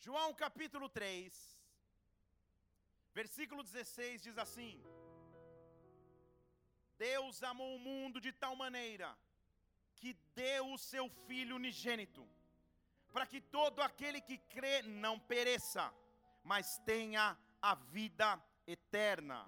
João capítulo 3, versículo 16 diz assim: Deus amou o mundo de tal maneira que deu o seu Filho unigênito, para que todo aquele que crê não pereça, mas tenha a vida eterna.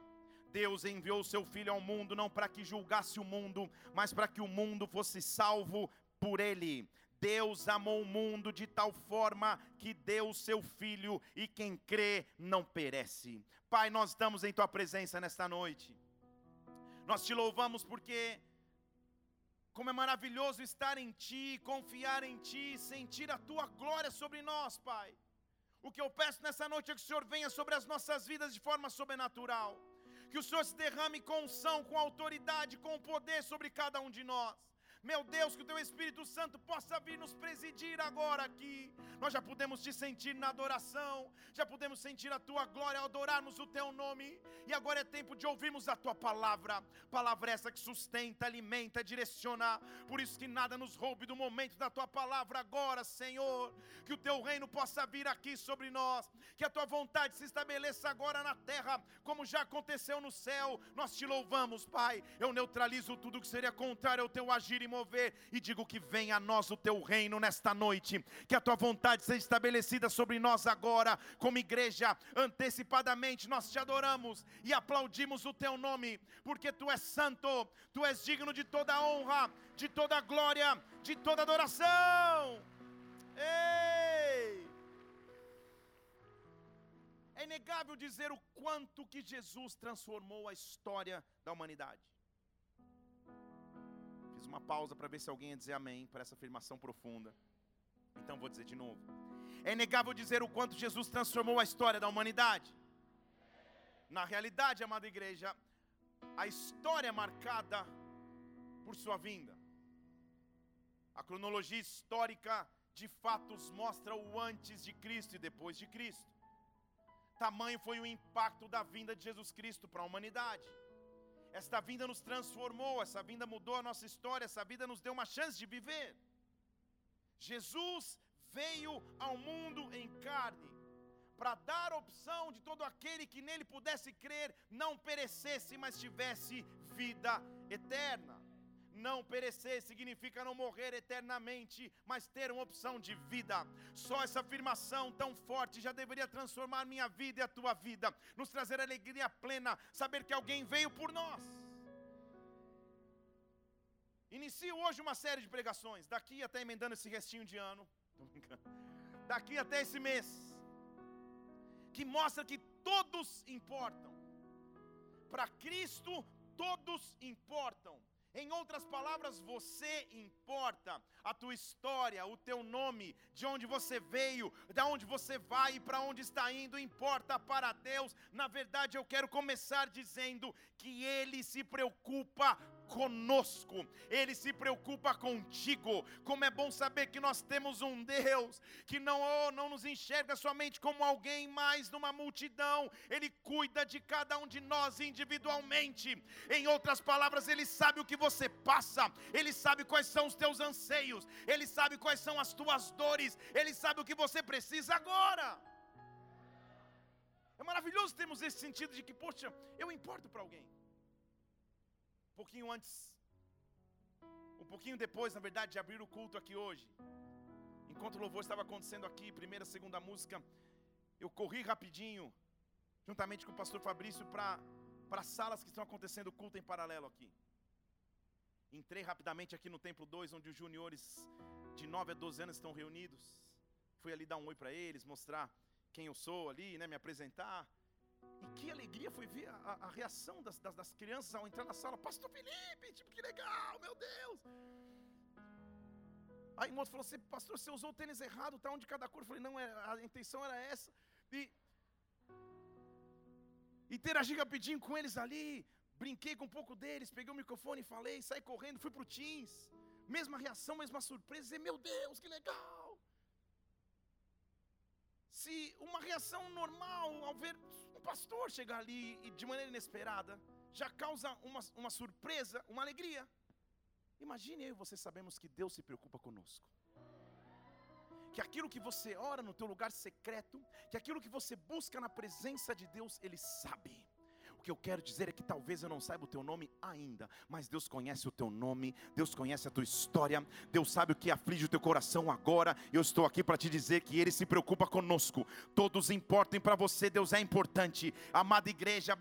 Deus enviou o seu Filho ao mundo não para que julgasse o mundo, mas para que o mundo fosse salvo por ele. Deus amou o mundo de tal forma que deu o seu Filho, e quem crê não perece. Pai, nós estamos em tua presença nesta noite. Nós te louvamos porque, como é maravilhoso estar em ti, confiar em ti, sentir a tua glória sobre nós, Pai. O que eu peço nessa noite é que o Senhor venha sobre as nossas vidas de forma sobrenatural. Que o Senhor se derrame com unção, com autoridade, com poder sobre cada um de nós. Meu Deus, que o teu Espírito Santo possa vir nos presidir agora aqui. Nós já podemos te sentir na adoração, já podemos sentir a tua glória, adorarmos o teu nome. E agora é tempo de ouvirmos a tua palavra, palavra essa que sustenta, alimenta, direciona. Por isso que nada nos roube do momento da tua palavra agora, Senhor. Que o teu reino possa vir aqui sobre nós, que a tua vontade se estabeleça agora na terra, como já aconteceu no céu. Nós te louvamos, Pai. Eu neutralizo tudo que seria contrário ao teu agir e mover e digo que venha a nós o teu reino nesta noite, que a tua vontade seja estabelecida sobre nós agora, como igreja, antecipadamente nós te adoramos e aplaudimos o teu nome, porque tu és santo, tu és digno de toda honra, de toda glória, de toda adoração. Ei! É inegável dizer o quanto que Jesus transformou a história da humanidade. Fiz uma pausa para ver se alguém ia dizer amém para essa afirmação profunda. Então vou dizer de novo. É inegável dizer o quanto Jesus transformou a história da humanidade. Na realidade, amada igreja, a história é marcada por sua vinda. A cronologia histórica de fatos mostra o antes de Cristo e depois de Cristo. Tamanho foi o impacto da vinda de Jesus Cristo para a humanidade. Esta vinda nos transformou, essa vinda mudou a nossa história, essa vida nos deu uma chance de viver. Jesus veio ao mundo em carne para dar opção de todo aquele que nele pudesse crer, não perecesse, mas tivesse vida eterna. Não perecer significa não morrer eternamente, mas ter uma opção de vida. Só essa afirmação tão forte já deveria transformar minha vida e a tua vida, nos trazer alegria plena, saber que alguém veio por nós. Inicio hoje uma série de pregações, daqui até emendando esse restinho de ano, daqui até esse mês, que mostra que todos importam. Para Cristo, todos importam. Em outras palavras, você importa. A tua história, o teu nome, de onde você veio, de onde você vai e para onde está indo, importa para Deus. Na verdade, eu quero começar dizendo que Ele se preocupa conosco, Ele se preocupa contigo. Como é bom saber que nós temos um Deus que não, oh, não nos enxerga somente como alguém mais numa multidão, Ele cuida de cada um de nós individualmente. Em outras palavras, Ele sabe o que você passa, Ele sabe quais são os teus anseios, Ele sabe quais são as tuas dores, Ele sabe o que você precisa agora. É maravilhoso termos esse sentido de que, poxa, eu importo para alguém pouquinho antes, um pouquinho depois, na verdade, de abrir o culto aqui hoje, enquanto o louvor estava acontecendo aqui, primeira, segunda música, eu corri rapidinho, juntamente com o pastor Fabrício, para as salas que estão acontecendo o culto em paralelo aqui. Entrei rapidamente aqui no Templo 2, onde os juniores de 9 a 12 anos estão reunidos. Fui ali dar um oi para eles, mostrar quem eu sou ali, né, me apresentar. E que alegria foi ver a, a reação das, das, das, crianças ao entrar na sala. Pastor Felipe, tipo, que legal, meu Deus. Aí um outro falou assim, pastor, você usou o tênis errado, tá onde cada cor. Eu falei, não, é, a intenção era essa. E interagi rapidinho com eles ali, brinquei com um pouco deles, peguei o microfone e falei, saí correndo, fui para o Teams. Mesma reação, mesma surpresa, e meu Deus, que legal se uma reação normal ao ver um pastor chegar ali e de maneira inesperada já causa uma, uma surpresa, uma alegria. Imagine eu e você sabemos que Deus se preocupa conosco. que aquilo que você ora no teu lugar secreto, que aquilo que você busca na presença de Deus, Ele sabe. O que eu quero dizer é que talvez eu não saiba o teu nome ainda, mas Deus conhece o teu nome, Deus conhece a tua história, Deus sabe o que aflige o teu coração agora. Eu estou aqui para te dizer que Ele se preocupa conosco. Todos importem para você, Deus é importante. Amada igreja,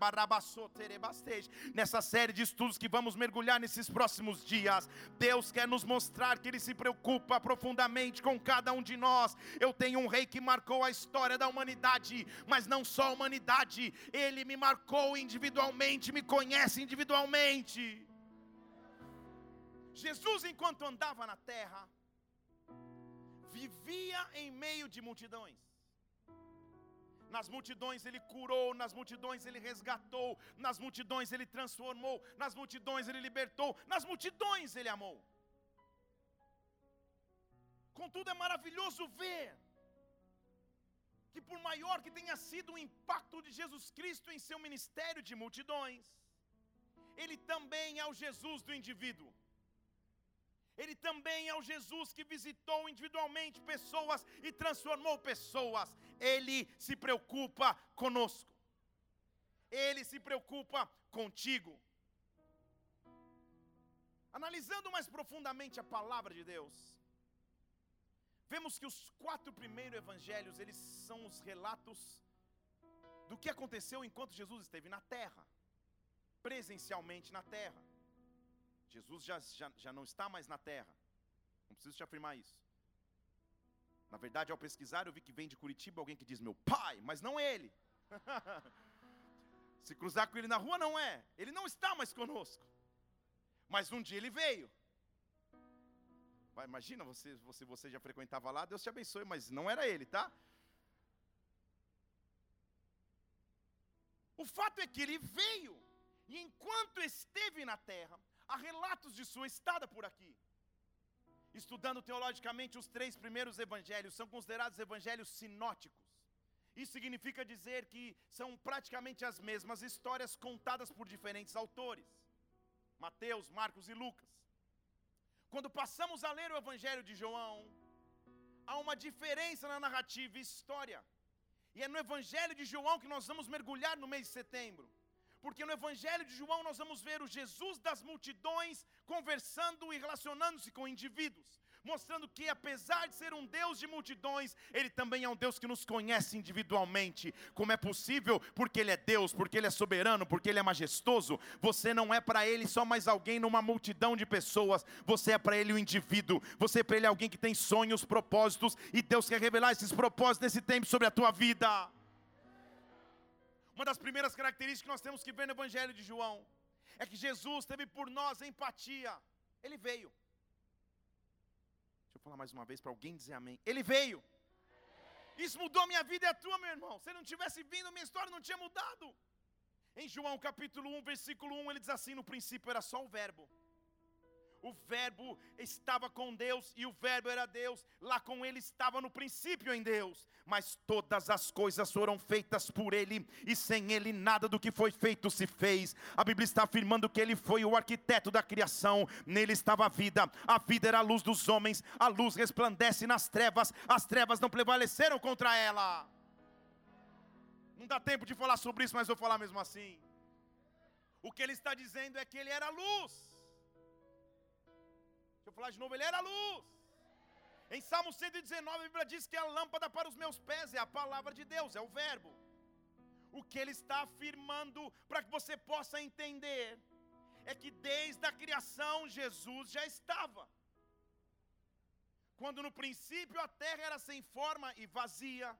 nessa série de estudos que vamos mergulhar nesses próximos dias, Deus quer nos mostrar que Ele se preocupa profundamente com cada um de nós. Eu tenho um rei que marcou a história da humanidade, mas não só a humanidade, Ele me marcou em individualmente, me conhece individualmente. Jesus, enquanto andava na terra, vivia em meio de multidões. Nas multidões ele curou, nas multidões ele resgatou, nas multidões ele transformou, nas multidões ele libertou, nas multidões ele amou. Contudo, é maravilhoso ver que por maior que tenha sido o impacto de Jesus Cristo em seu ministério de multidões, ele também é o Jesus do indivíduo. Ele também é o Jesus que visitou individualmente pessoas e transformou pessoas. Ele se preocupa conosco. Ele se preocupa contigo. Analisando mais profundamente a palavra de Deus, vemos que os quatro primeiros evangelhos, eles são os relatos do que aconteceu enquanto Jesus esteve na terra, presencialmente na terra. Jesus já, já, já não está mais na terra, não preciso te afirmar isso. Na verdade, ao pesquisar, eu vi que vem de Curitiba alguém que diz meu pai, mas não ele. Se cruzar com ele na rua, não é. Ele não está mais conosco. Mas um dia ele veio. Vai, imagina, você, você, você já frequentava lá, Deus te abençoe, mas não era ele, tá? O fato é que ele veio, e enquanto esteve na terra, há relatos de sua estada por aqui. Estudando teologicamente, os três primeiros evangelhos são considerados evangelhos sinóticos. Isso significa dizer que são praticamente as mesmas histórias contadas por diferentes autores: Mateus, Marcos e Lucas. Quando passamos a ler o Evangelho de João, há uma diferença na narrativa e história. E é no Evangelho de João que nós vamos mergulhar no mês de setembro. Porque no Evangelho de João nós vamos ver o Jesus das multidões conversando e relacionando-se com indivíduos mostrando que apesar de ser um Deus de multidões, Ele também é um Deus que nos conhece individualmente. Como é possível? Porque Ele é Deus, porque Ele é soberano, porque Ele é majestoso. Você não é para Ele só mais alguém numa multidão de pessoas, você é para Ele o um indivíduo, você é para Ele alguém que tem sonhos, propósitos, e Deus quer revelar esses propósitos nesse tempo sobre a tua vida. Uma das primeiras características que nós temos que ver no Evangelho de João é que Jesus teve por nós empatia. Ele veio eu falar mais uma vez para alguém dizer amém. Ele veio. Isso mudou minha vida e a tua, meu irmão. Se ele não tivesse vindo, minha história não tinha mudado. Em João capítulo 1, versículo 1, ele diz assim: no princípio era só o Verbo o Verbo estava com Deus e o Verbo era Deus, lá com ele estava no princípio em Deus, mas todas as coisas foram feitas por ele e sem ele nada do que foi feito se fez. A Bíblia está afirmando que ele foi o arquiteto da criação, nele estava a vida, a vida era a luz dos homens, a luz resplandece nas trevas, as trevas não prevaleceram contra ela. Não dá tempo de falar sobre isso, mas vou falar mesmo assim. O que ele está dizendo é que ele era luz eu falar de novo, ele era luz. Em Salmo 119, a Bíblia diz que a lâmpada para os meus pés é a palavra de Deus, é o Verbo. O que ele está afirmando, para que você possa entender, é que desde a criação Jesus já estava. Quando no princípio a terra era sem forma e vazia,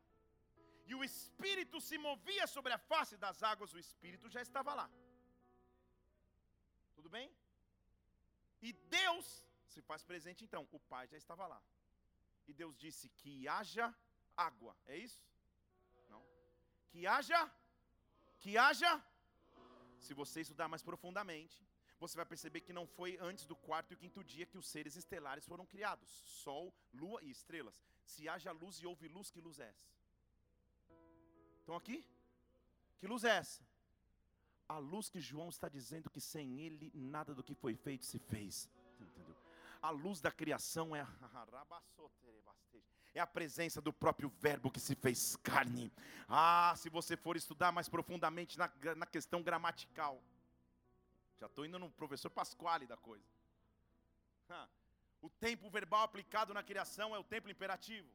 e o Espírito se movia sobre a face das águas, o Espírito já estava lá. Tudo bem? E Deus se faz presente então. O Pai já estava lá. E Deus disse que haja água. É isso? Não. Que haja que haja Se você estudar mais profundamente, você vai perceber que não foi antes do quarto e quinto dia que os seres estelares foram criados. Sol, lua e estrelas. Se haja luz e houve luz, que luz é essa? Estão aqui? Que luz é essa? A luz que João está dizendo que sem ele nada do que foi feito se fez. A luz da criação é é a presença do próprio Verbo que se fez carne. Ah, se você for estudar mais profundamente na, na questão gramatical, já estou indo no professor Pasquale da coisa. O tempo verbal aplicado na criação é o tempo imperativo.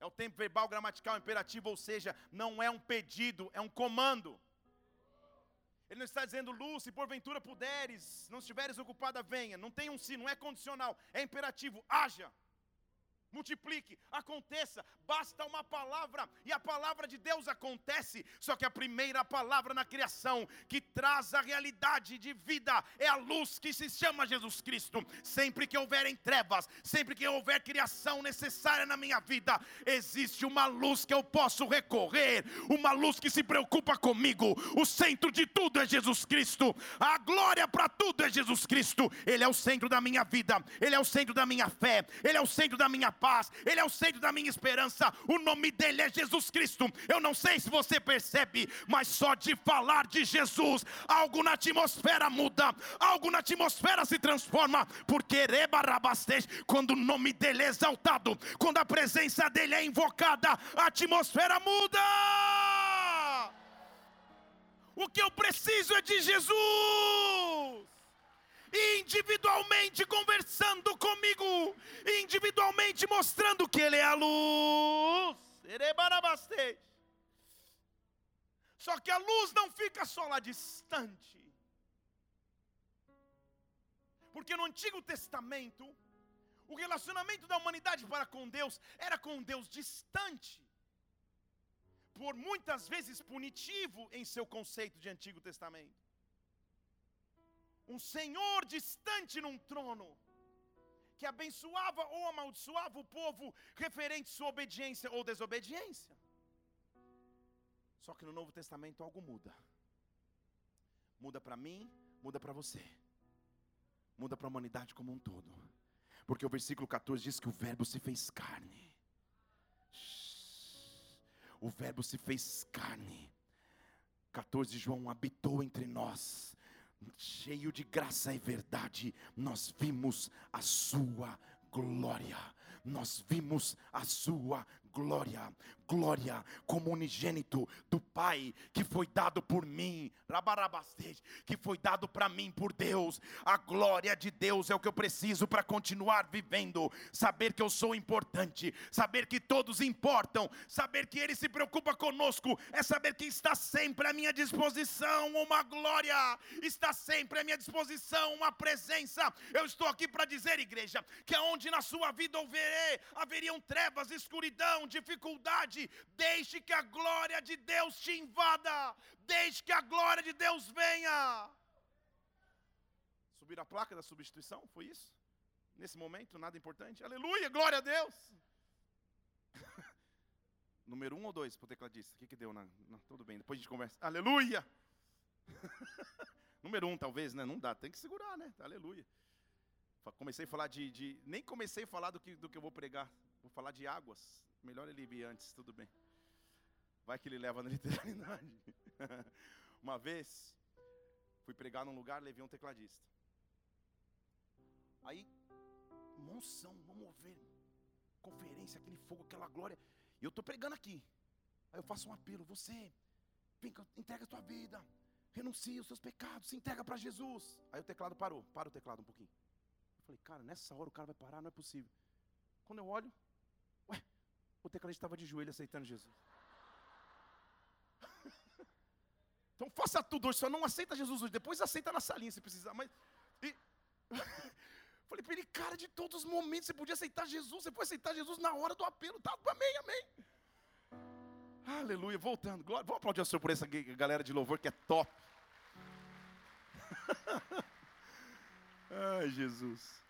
É o tempo verbal gramatical imperativo, ou seja, não é um pedido, é um comando. Ele não está dizendo, luz, se porventura puderes, não estiveres ocupada, venha. Não tem um si, não é condicional, é imperativo, haja multiplique, aconteça, basta uma palavra e a palavra de Deus acontece. Só que a primeira palavra na criação que traz a realidade de vida é a luz que se chama Jesus Cristo. Sempre que houver trevas, sempre que houver criação necessária na minha vida, existe uma luz que eu posso recorrer, uma luz que se preocupa comigo. O centro de tudo é Jesus Cristo, a glória para tudo é Jesus Cristo. Ele é o centro da minha vida, ele é o centro da minha fé, ele é o centro da minha paz, Ele é o centro da minha esperança. O nome dele é Jesus Cristo. Eu não sei se você percebe, mas só de falar de Jesus, algo na atmosfera muda, algo na atmosfera se transforma, porque quando o nome dele é exaltado, quando a presença dele é invocada, a atmosfera muda. O que eu preciso é de Jesus individualmente conversando comigo, individualmente mostrando que Ele é a luz. Só que a luz não fica só lá distante. Porque no Antigo Testamento, o relacionamento da humanidade para com Deus era com um Deus distante. Por muitas vezes punitivo em seu conceito de Antigo Testamento um senhor distante num trono, que abençoava ou amaldiçoava o povo referente à sua obediência ou desobediência. Só que no Novo Testamento algo muda. Muda para mim, muda para você. Muda para a humanidade como um todo. Porque o versículo 14 diz que o Verbo se fez carne. O Verbo se fez carne. 14 João habitou entre nós cheio de graça e verdade, nós vimos a sua glória. Nós vimos a sua glória, glória como unigênito do Pai, que foi dado por mim, que foi dado para mim por Deus. A glória de Deus é o que eu preciso para continuar vivendo, saber que eu sou importante, saber que todos importam, saber que Ele se preocupa conosco, é saber que está sempre à minha disposição uma glória, está sempre à minha disposição uma presença. Eu estou aqui para dizer, igreja, que aonde na sua vida houver, haveriam trevas, escuridão, dificuldade, deixe que a glória de Deus te invada, deixe que a glória de Deus venha. Subir a placa da substituição, foi isso? Nesse momento, nada importante. Aleluia, glória a Deus. Número um ou dois para o tecladista? O que, que deu? Na, na, tudo bem, depois a gente conversa. Aleluia! Número um, talvez, né? Não dá, tem que segurar, né? Aleluia. Comecei a falar de, de. Nem comecei a falar do que, do que eu vou pregar. Vou falar de águas. Melhor ele ir antes, tudo bem. Vai que ele leva na literalidade. uma vez, fui pregar num lugar, levei um tecladista. Aí, monção, vamos ver. Conferência, aquele fogo, aquela glória. E eu estou pregando aqui. Aí eu faço um apelo, você, vem, entrega a tua vida, renuncia os seus pecados, se entrega para Jesus. Aí o teclado parou, para o teclado um pouquinho. Eu falei, cara, nessa hora o cara vai parar, não é possível. Quando eu olho, o tecladista estava de joelho aceitando Jesus. Então faça tudo hoje, só não aceita Jesus hoje, depois aceita na salinha se precisar. Mas. E... Falei para ele, cara, de todos os momentos você podia aceitar Jesus, você pode aceitar Jesus na hora do apelo, tá? Amém, amém. Aleluia, voltando. Glória. Vamos aplaudir o Senhor por essa galera de louvor que é top. Ai, Jesus.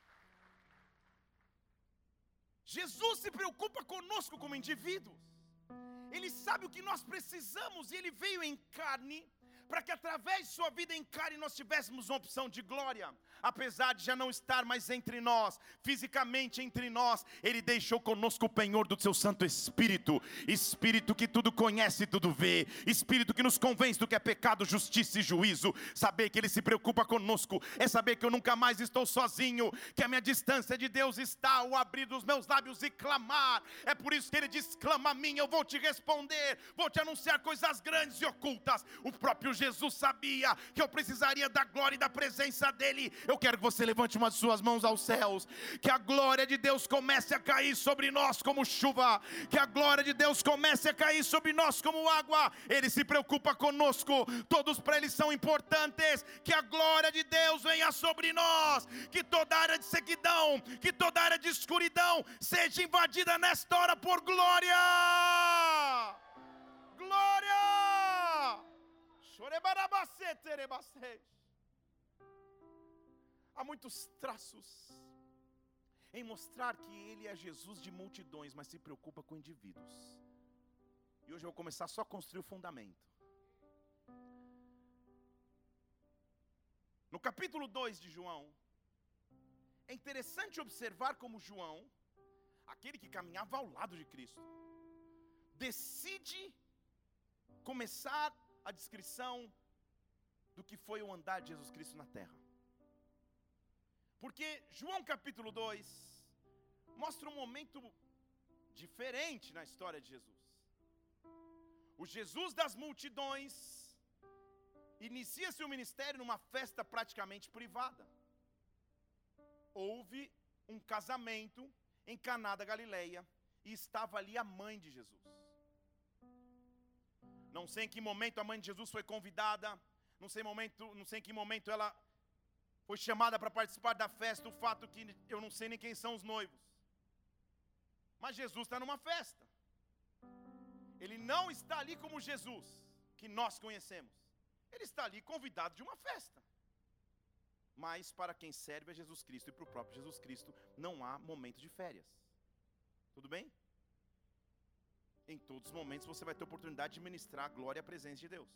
Jesus se preocupa conosco como indivíduos. Ele sabe o que nós precisamos e ele veio em carne para que através de sua vida em carne nós tivéssemos uma opção de glória. Apesar de já não estar mais entre nós, fisicamente entre nós, Ele deixou conosco o penhor do seu Santo Espírito, Espírito que tudo conhece e tudo vê, Espírito que nos convence do que é pecado, justiça e juízo. Saber que Ele se preocupa conosco é saber que eu nunca mais estou sozinho, que a minha distância de Deus está ao abrir dos meus lábios e clamar. É por isso que Ele diz: clama a mim, eu vou te responder, vou te anunciar coisas grandes e ocultas. O próprio Jesus sabia que eu precisaria da glória e da presença dEle eu quero que você levante uma de suas mãos aos céus, que a glória de Deus comece a cair sobre nós como chuva, que a glória de Deus comece a cair sobre nós como água. Ele se preocupa conosco, todos para Ele são importantes. Que a glória de Deus venha sobre nós, que toda área de sequidão, que toda área de escuridão seja invadida nesta hora por glória. Glória! Há muitos traços em mostrar que Ele é Jesus de multidões, mas se preocupa com indivíduos. E hoje eu vou começar só a construir o fundamento. No capítulo 2 de João, é interessante observar como João, aquele que caminhava ao lado de Cristo, decide começar a descrição do que foi o andar de Jesus Cristo na terra. Porque João capítulo 2 mostra um momento diferente na história de Jesus. O Jesus das multidões inicia seu ministério numa festa praticamente privada. Houve um casamento em Caná da Galileia e estava ali a mãe de Jesus. Não sei em que momento a mãe de Jesus foi convidada, não sei, momento, não sei em que momento ela foi chamada para participar da festa, o fato que eu não sei nem quem são os noivos. Mas Jesus está numa festa. Ele não está ali como Jesus, que nós conhecemos. Ele está ali convidado de uma festa. Mas para quem serve a Jesus Cristo e para o próprio Jesus Cristo, não há momento de férias. Tudo bem? Em todos os momentos você vai ter oportunidade de ministrar a glória e a presença de Deus.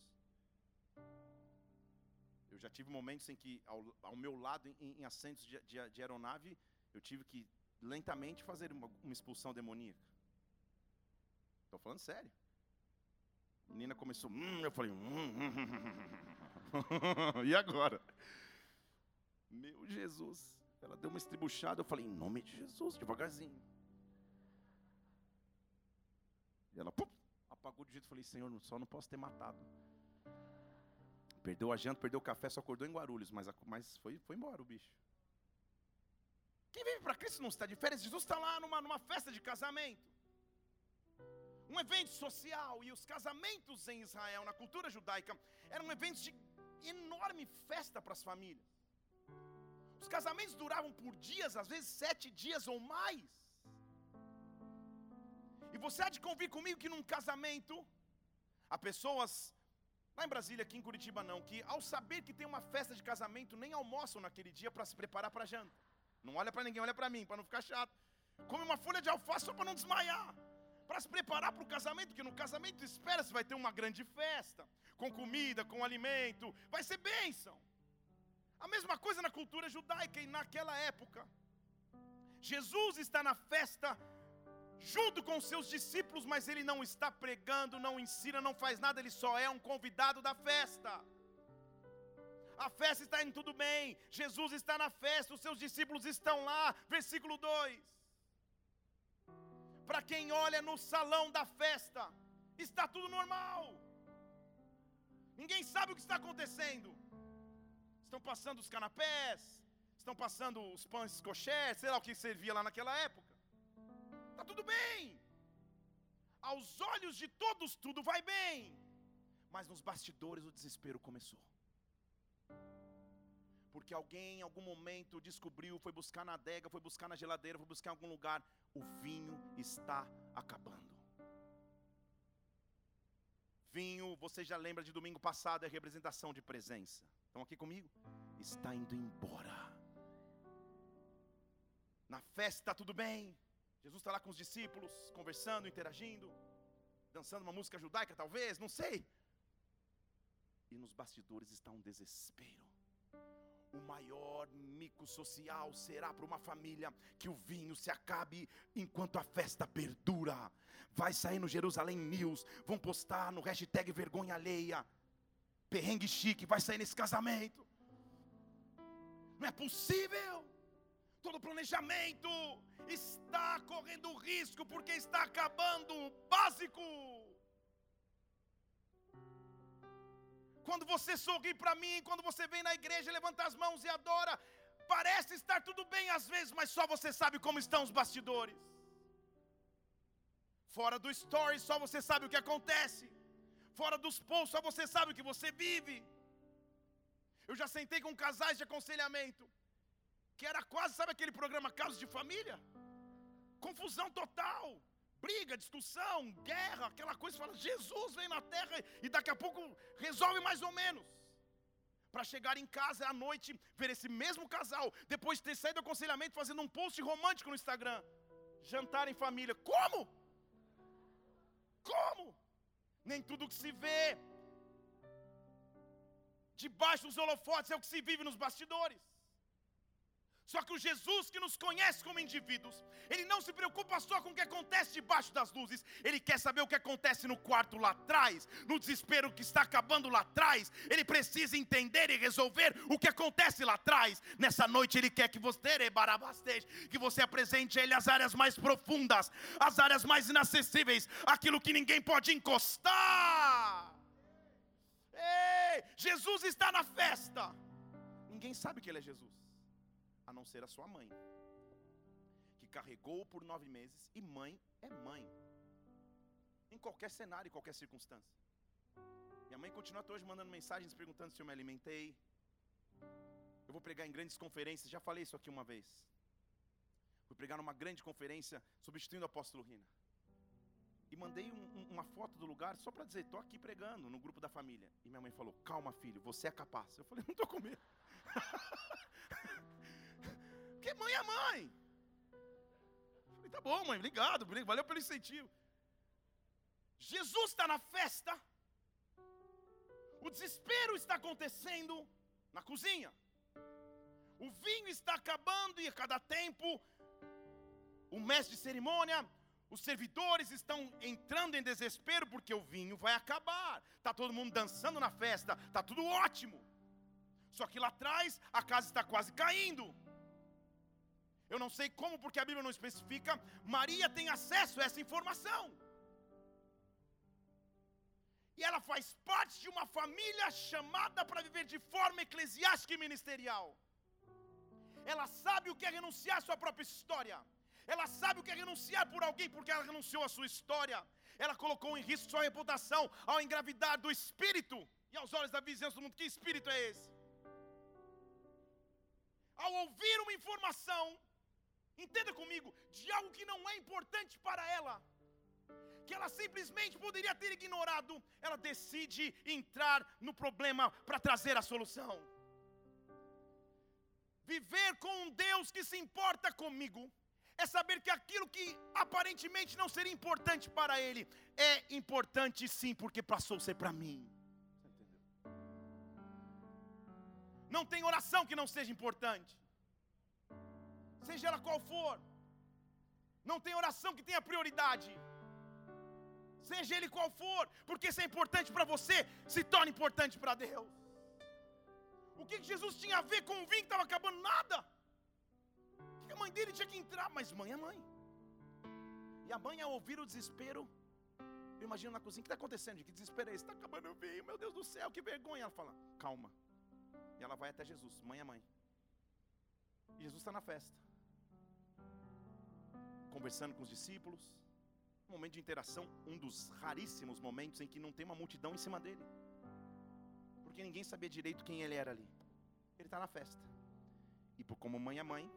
Eu já tive momentos em que, ao, ao meu lado, em, em assentos de, de, de, aeronave, eu tive que lentamente fazer uma, uma expulsão demoníaca. Estou falando sério. A menina começou, hum, eu falei, hum, hum, hum, e agora? Meu Jesus. Ela deu uma estribuchada, eu falei, em nome de Jesus, devagarzinho. E ela, pum, apagou de jeito, eu falei, Senhor, só não posso ter matado. Perdeu a janta, perdeu o café, só acordou em Guarulhos, mas, mas foi, foi embora o bicho. Quem vive para Cristo não está de férias, Jesus está lá numa, numa festa de casamento. Um evento social, e os casamentos em Israel, na cultura judaica, eram eventos de enorme festa para as famílias. Os casamentos duravam por dias, às vezes sete dias ou mais. E você há de convir comigo que num casamento, há pessoas Lá em Brasília, aqui em Curitiba não, que ao saber que tem uma festa de casamento, nem almoçam naquele dia para se preparar para janta. Não olha para ninguém, olha para mim, para não ficar chato. Come uma folha de alface só para não desmaiar. Para se preparar para o casamento, porque no casamento espera-se vai ter uma grande festa, com comida, com alimento, vai ser bênção. A mesma coisa na cultura judaica e naquela época. Jesus está na festa junto com seus discípulos, mas ele não está pregando, não ensina, não faz nada, ele só é um convidado da festa. A festa está indo tudo bem, Jesus está na festa, os seus discípulos estão lá. Versículo 2: Para quem olha no salão da festa, está tudo normal, ninguém sabe o que está acontecendo. Estão passando os canapés, estão passando os pães coxés, sei lá o que servia lá naquela época está tudo bem. Aos olhos de todos, tudo vai bem. Mas nos bastidores o desespero começou. Porque alguém em algum momento descobriu, foi buscar na adega, foi buscar na geladeira, foi buscar em algum lugar. O vinho está acabando. Vinho, você já lembra de domingo passado, é representação de presença. Estão aqui comigo? Está indo embora. Na festa está tudo bem. Jesus está lá com os discípulos, conversando, interagindo, dançando uma música judaica, talvez, não sei. E nos bastidores está um desespero. O maior mico social será para uma família que o vinho se acabe enquanto a festa perdura. Vai sair no Jerusalém News, vão postar no hashtag vergonha alheia. Perrengue chique, vai sair nesse casamento. Não é possível. Todo planejamento está correndo risco porque está acabando o básico. Quando você sorri para mim, quando você vem na igreja, levanta as mãos e adora, parece estar tudo bem às vezes, mas só você sabe como estão os bastidores. Fora do story, só você sabe o que acontece. Fora dos posts, só você sabe o que você vive. Eu já sentei com casais de aconselhamento, que era quase, sabe aquele programa Casos de Família? Confusão total briga, discussão, guerra, aquela coisa, fala, Jesus vem na terra e daqui a pouco resolve mais ou menos. Para chegar em casa à noite, ver esse mesmo casal, depois de ter saído do aconselhamento, fazendo um post romântico no Instagram. Jantar em família. Como? Como? Nem tudo que se vê debaixo dos holofotes é o que se vive nos bastidores. Só que o Jesus que nos conhece como indivíduos, ele não se preocupa só com o que acontece debaixo das luzes, ele quer saber o que acontece no quarto lá atrás, no desespero que está acabando lá atrás. Ele precisa entender e resolver o que acontece lá atrás. Nessa noite ele quer que você, que você apresente a ele as áreas mais profundas, as áreas mais inacessíveis, aquilo que ninguém pode encostar. Ei, Jesus está na festa. Ninguém sabe que ele é Jesus a não ser a sua mãe, que carregou por nove meses, e mãe é mãe, em qualquer cenário, em qualquer circunstância. Minha mãe continua até hoje mandando mensagens perguntando se eu me alimentei. Eu vou pregar em grandes conferências, já falei isso aqui uma vez. Fui pregar numa grande conferência substituindo o apóstolo Rina. E mandei um, um, uma foto do lugar só para dizer, estou aqui pregando no grupo da família. E minha mãe falou, calma filho, você é capaz. Eu falei, não estou com medo. Porque mãe é mãe. Falei, tá bom, mãe, obrigado, valeu pelo incentivo. Jesus está na festa. O desespero está acontecendo na cozinha. O vinho está acabando e a cada tempo o mestre de cerimônia, os servidores estão entrando em desespero porque o vinho vai acabar. Tá todo mundo dançando na festa, tá tudo ótimo. Só que lá atrás a casa está quase caindo. Eu não sei como, porque a Bíblia não especifica. Maria tem acesso a essa informação. E ela faz parte de uma família chamada para viver de forma eclesiástica e ministerial. Ela sabe o que é renunciar à sua própria história. Ela sabe o que é renunciar por alguém porque ela renunciou à sua história. Ela colocou em risco sua reputação ao engravidar do espírito. E aos olhos da vizinhança do mundo, que espírito é esse? Ao ouvir uma informação entenda comigo, de algo que não é importante para ela, que ela simplesmente poderia ter ignorado, ela decide entrar no problema para trazer a solução. Viver com um Deus que se importa comigo, é saber que aquilo que aparentemente não seria importante para Ele, é importante sim, porque passou a ser para mim. Não tem oração que não seja importante seja ela qual for. Não tem oração que tenha prioridade. Seja ele qual for, porque se é importante para você, se torna importante para Deus. O que Jesus tinha a ver com o vinho que estava acabando? Nada. Que a mãe dele tinha que entrar, mas mãe é mãe. E a mãe, ao ouvir o desespero, eu imagino na cozinha: o que está acontecendo? Que desespero é esse? Está acabando o vinho, meu Deus do céu, que vergonha. Ela fala: calma. E ela vai até Jesus: mãe é mãe. E Jesus está na festa conversando com os discípulos. Um momento de interação, um dos raríssimos momentos em que não tem uma multidão em cima dele. Porque ninguém sabia direito quem ele era ali. Ele está na festa. E por como mãe é mãe,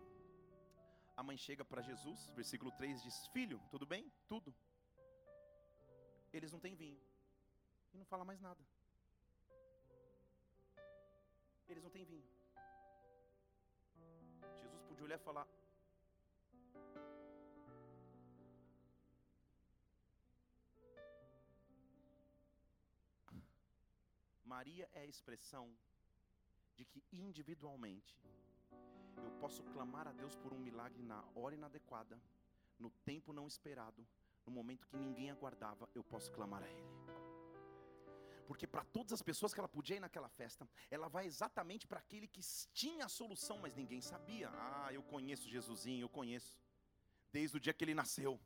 a mãe chega para Jesus, versículo 3 diz: Filho, tudo bem? Tudo. Eles não têm vinho. E não fala mais nada. Eles não têm vinho. Jesus podia olhar e falar: Maria é a expressão de que individualmente eu posso clamar a Deus por um milagre na hora inadequada, no tempo não esperado, no momento que ninguém aguardava, eu posso clamar a Ele. Porque para todas as pessoas que ela podia ir naquela festa, ela vai exatamente para aquele que tinha a solução, mas ninguém sabia. Ah, eu conheço Jesusinho, eu conheço. Desde o dia que ele nasceu,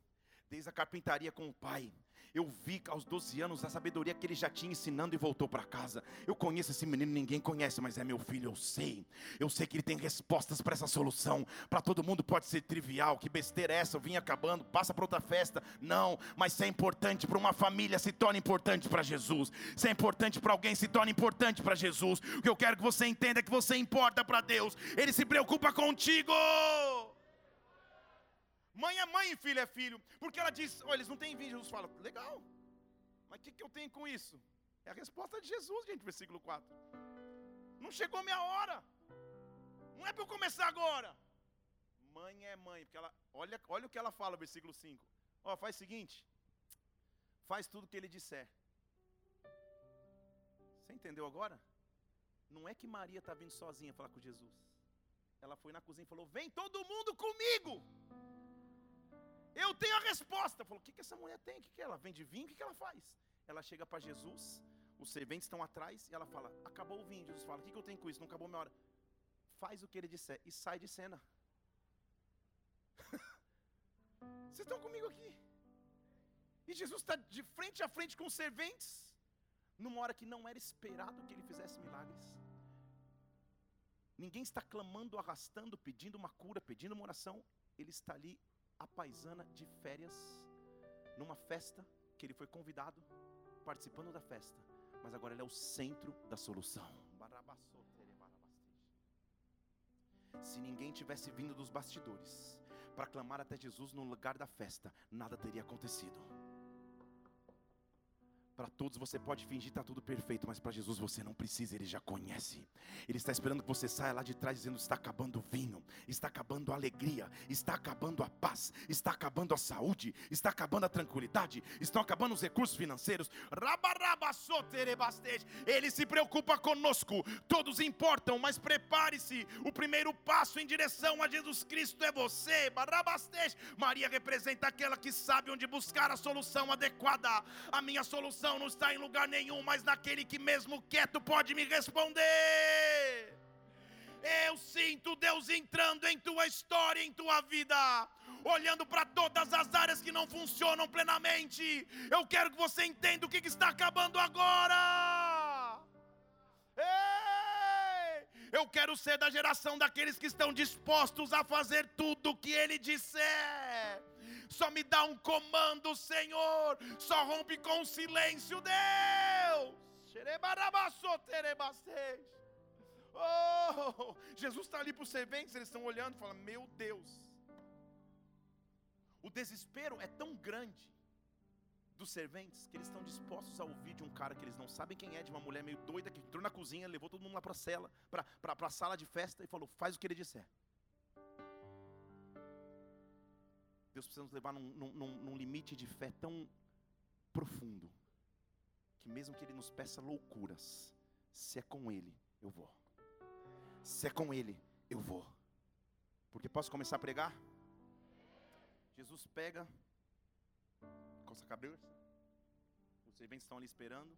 desde a carpintaria com o pai, eu vi aos 12 anos a sabedoria que ele já tinha ensinando e voltou para casa. Eu conheço esse menino, ninguém conhece, mas é meu filho, eu sei. Eu sei que ele tem respostas para essa solução. Para todo mundo pode ser trivial, que besteira é essa? Eu vim acabando, passa para outra festa. Não, mas se é importante para uma família, se torna importante para Jesus. Se é importante para alguém, se torna importante para Jesus. O que eu quero que você entenda é que você importa para Deus. Ele se preocupa contigo. Mãe é mãe e filho é filho. Porque ela diz: Olha, eles não têm vinho. Jesus fala: Legal. Mas o que, que eu tenho com isso? É a resposta de Jesus, gente, versículo 4. Não chegou minha hora. Não é para eu começar agora. Mãe é mãe. Porque ela, olha, olha o que ela fala, versículo 5. Ó, faz o seguinte. Faz tudo o que ele disser. Você entendeu agora? Não é que Maria está vindo sozinha falar com Jesus. Ela foi na cozinha e falou: Vem todo mundo comigo. Eu tenho a resposta. Falou: O que, que essa mulher tem? O que, que ela vende vinho? O que, que ela faz? Ela chega para Jesus, os serventes estão atrás e ela fala: Acabou o vinho. Jesus fala: O que, que eu tenho com isso? Não acabou minha hora. Faz o que ele disser e sai de cena. Vocês estão comigo aqui? E Jesus está de frente a frente com os serventes, numa hora que não era esperado que ele fizesse milagres. Ninguém está clamando, arrastando, pedindo uma cura, pedindo uma oração. Ele está ali a paisana de férias numa festa que ele foi convidado, participando da festa, mas agora ele é o centro da solução. Se ninguém tivesse vindo dos bastidores para clamar até Jesus no lugar da festa, nada teria acontecido. Para todos você pode fingir que está tudo perfeito, mas para Jesus você não precisa, Ele já conhece. Ele está esperando que você saia lá de trás dizendo: está acabando o vinho, está acabando a alegria, está acabando a paz, está acabando a saúde, está acabando a tranquilidade, estão acabando os recursos financeiros. Ele se preocupa conosco, todos importam, mas prepare-se. O primeiro passo em direção a Jesus Cristo é você. Maria representa aquela que sabe onde buscar a solução adequada. A minha solução não está em lugar nenhum, mas naquele que mesmo quieto pode me responder. Eu sinto Deus entrando em tua história, em tua vida, olhando para todas as áreas que não funcionam plenamente. Eu quero que você entenda o que, está acabando agora. Ei! Eu quero ser da geração daqueles que estão dispostos a fazer tudo o que Ele disser só me dá um comando, Senhor, só rompe com o silêncio, Deus. Oh, Jesus está ali para os serventes, eles estão olhando e falam: Meu Deus, o desespero é tão grande dos serventes que eles estão dispostos a ouvir de um cara que eles não sabem quem é, de uma mulher meio doida que entrou na cozinha, levou todo mundo lá para a sala de festa e falou: Faz o que ele disser. Deus precisa nos levar num, num, num limite de fé tão profundo, que mesmo que Ele nos peça loucuras, se é com Ele, eu vou. Se é com Ele, eu vou. Porque posso começar a pregar? Jesus pega, coça a cabeça, os serventes estão ali esperando,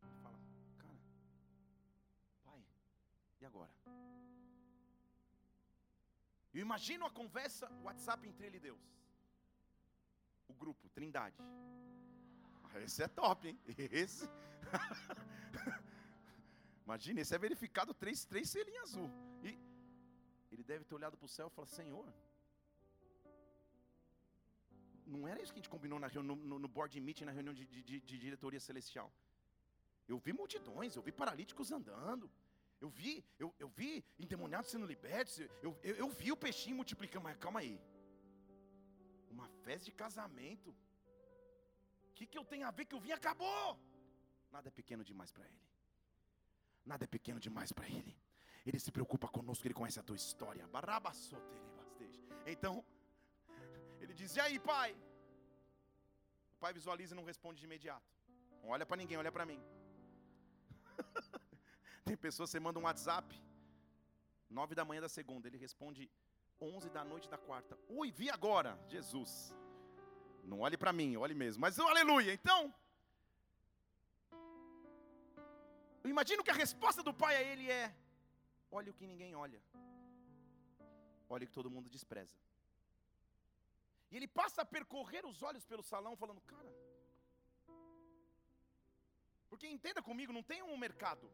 e fala: Cara, pai, e agora? Eu imagino a conversa, WhatsApp entre ele e Deus o grupo, Trindade. Ah, esse é top, hein? Esse. Imagina, esse é verificado três, três selinhas azul. E ele deve ter olhado para o céu e falado: Senhor, não era isso que a gente combinou na no, no board meeting, na reunião de, de, de diretoria celestial. Eu vi multidões, eu vi paralíticos andando. Eu vi, eu, eu vi endemoniados sendo libertos. Eu, eu, eu vi o peixinho multiplicando. Mas calma aí. Uma festa de casamento. O que, que eu tenho a ver que o vinho acabou? Nada é pequeno demais para Ele. Nada é pequeno demais para Ele. Ele se preocupa conosco, Ele conhece a tua história. Então, ele diz: E aí, pai? O pai visualiza e não responde de imediato. Não olha para ninguém, olha para mim. Tem pessoas, você manda um WhatsApp, nove da manhã da segunda, ele responde onze da noite da quarta. Ui, vi agora, Jesus. Não olhe para mim, olhe mesmo. Mas oh, aleluia. Então, eu imagino que a resposta do pai a ele é: olhe o que ninguém olha, olhe o que todo mundo despreza. E ele passa a percorrer os olhos pelo salão, falando: cara, porque entenda comigo, não tem um mercado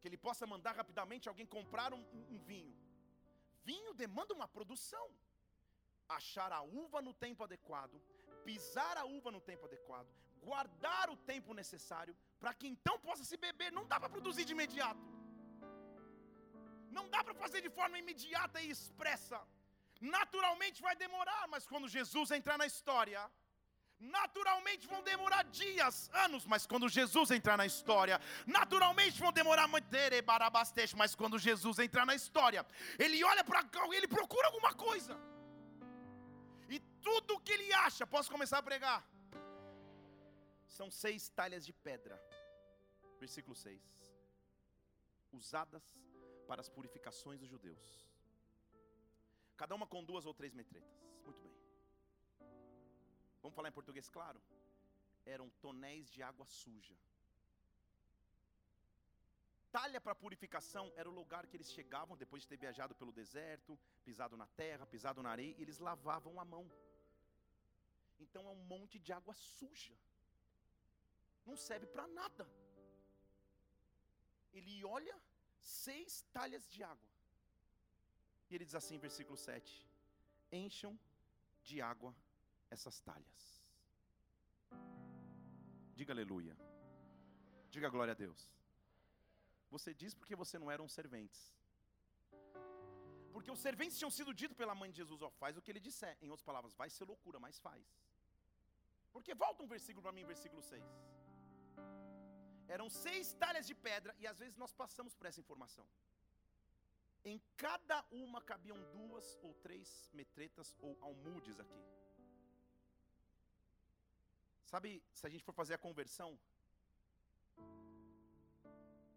que ele possa mandar rapidamente alguém comprar um, um vinho. Vinho demanda uma produção. Achar a uva no tempo adequado, pisar a uva no tempo adequado, guardar o tempo necessário para que então possa se beber. Não dá para produzir de imediato. Não dá para fazer de forma imediata e expressa. Naturalmente vai demorar, mas quando Jesus entrar na história, naturalmente vão demorar dias, anos, mas quando Jesus entrar na história, naturalmente vão demorar muito, mas quando Jesus entrar na história, ele olha para cá, ele procura alguma coisa. E tudo que ele acha, posso começar a pregar? São seis talhas de pedra. Versículo 6. Usadas para as purificações dos judeus. Cada uma com duas ou três metretas. Vamos falar em português claro? Eram tonéis de água suja. Talha para purificação era o lugar que eles chegavam depois de ter viajado pelo deserto, pisado na terra, pisado na areia, e eles lavavam a mão. Então é um monte de água suja. Não serve para nada. Ele olha seis talhas de água. E ele diz assim, versículo 7: Encham de água essas talhas. Diga aleluia. Diga glória a Deus. Você diz porque você não eram serventes. Porque os serventes tinham sido dito pela mãe de Jesus, ó, faz o que ele disser. Em outras palavras, vai ser loucura, mas faz. Porque volta um versículo para mim, versículo 6. Eram seis talhas de pedra, e às vezes nós passamos por essa informação. Em cada uma cabiam duas ou três metretas ou almudes aqui. Sabe, se a gente for fazer a conversão,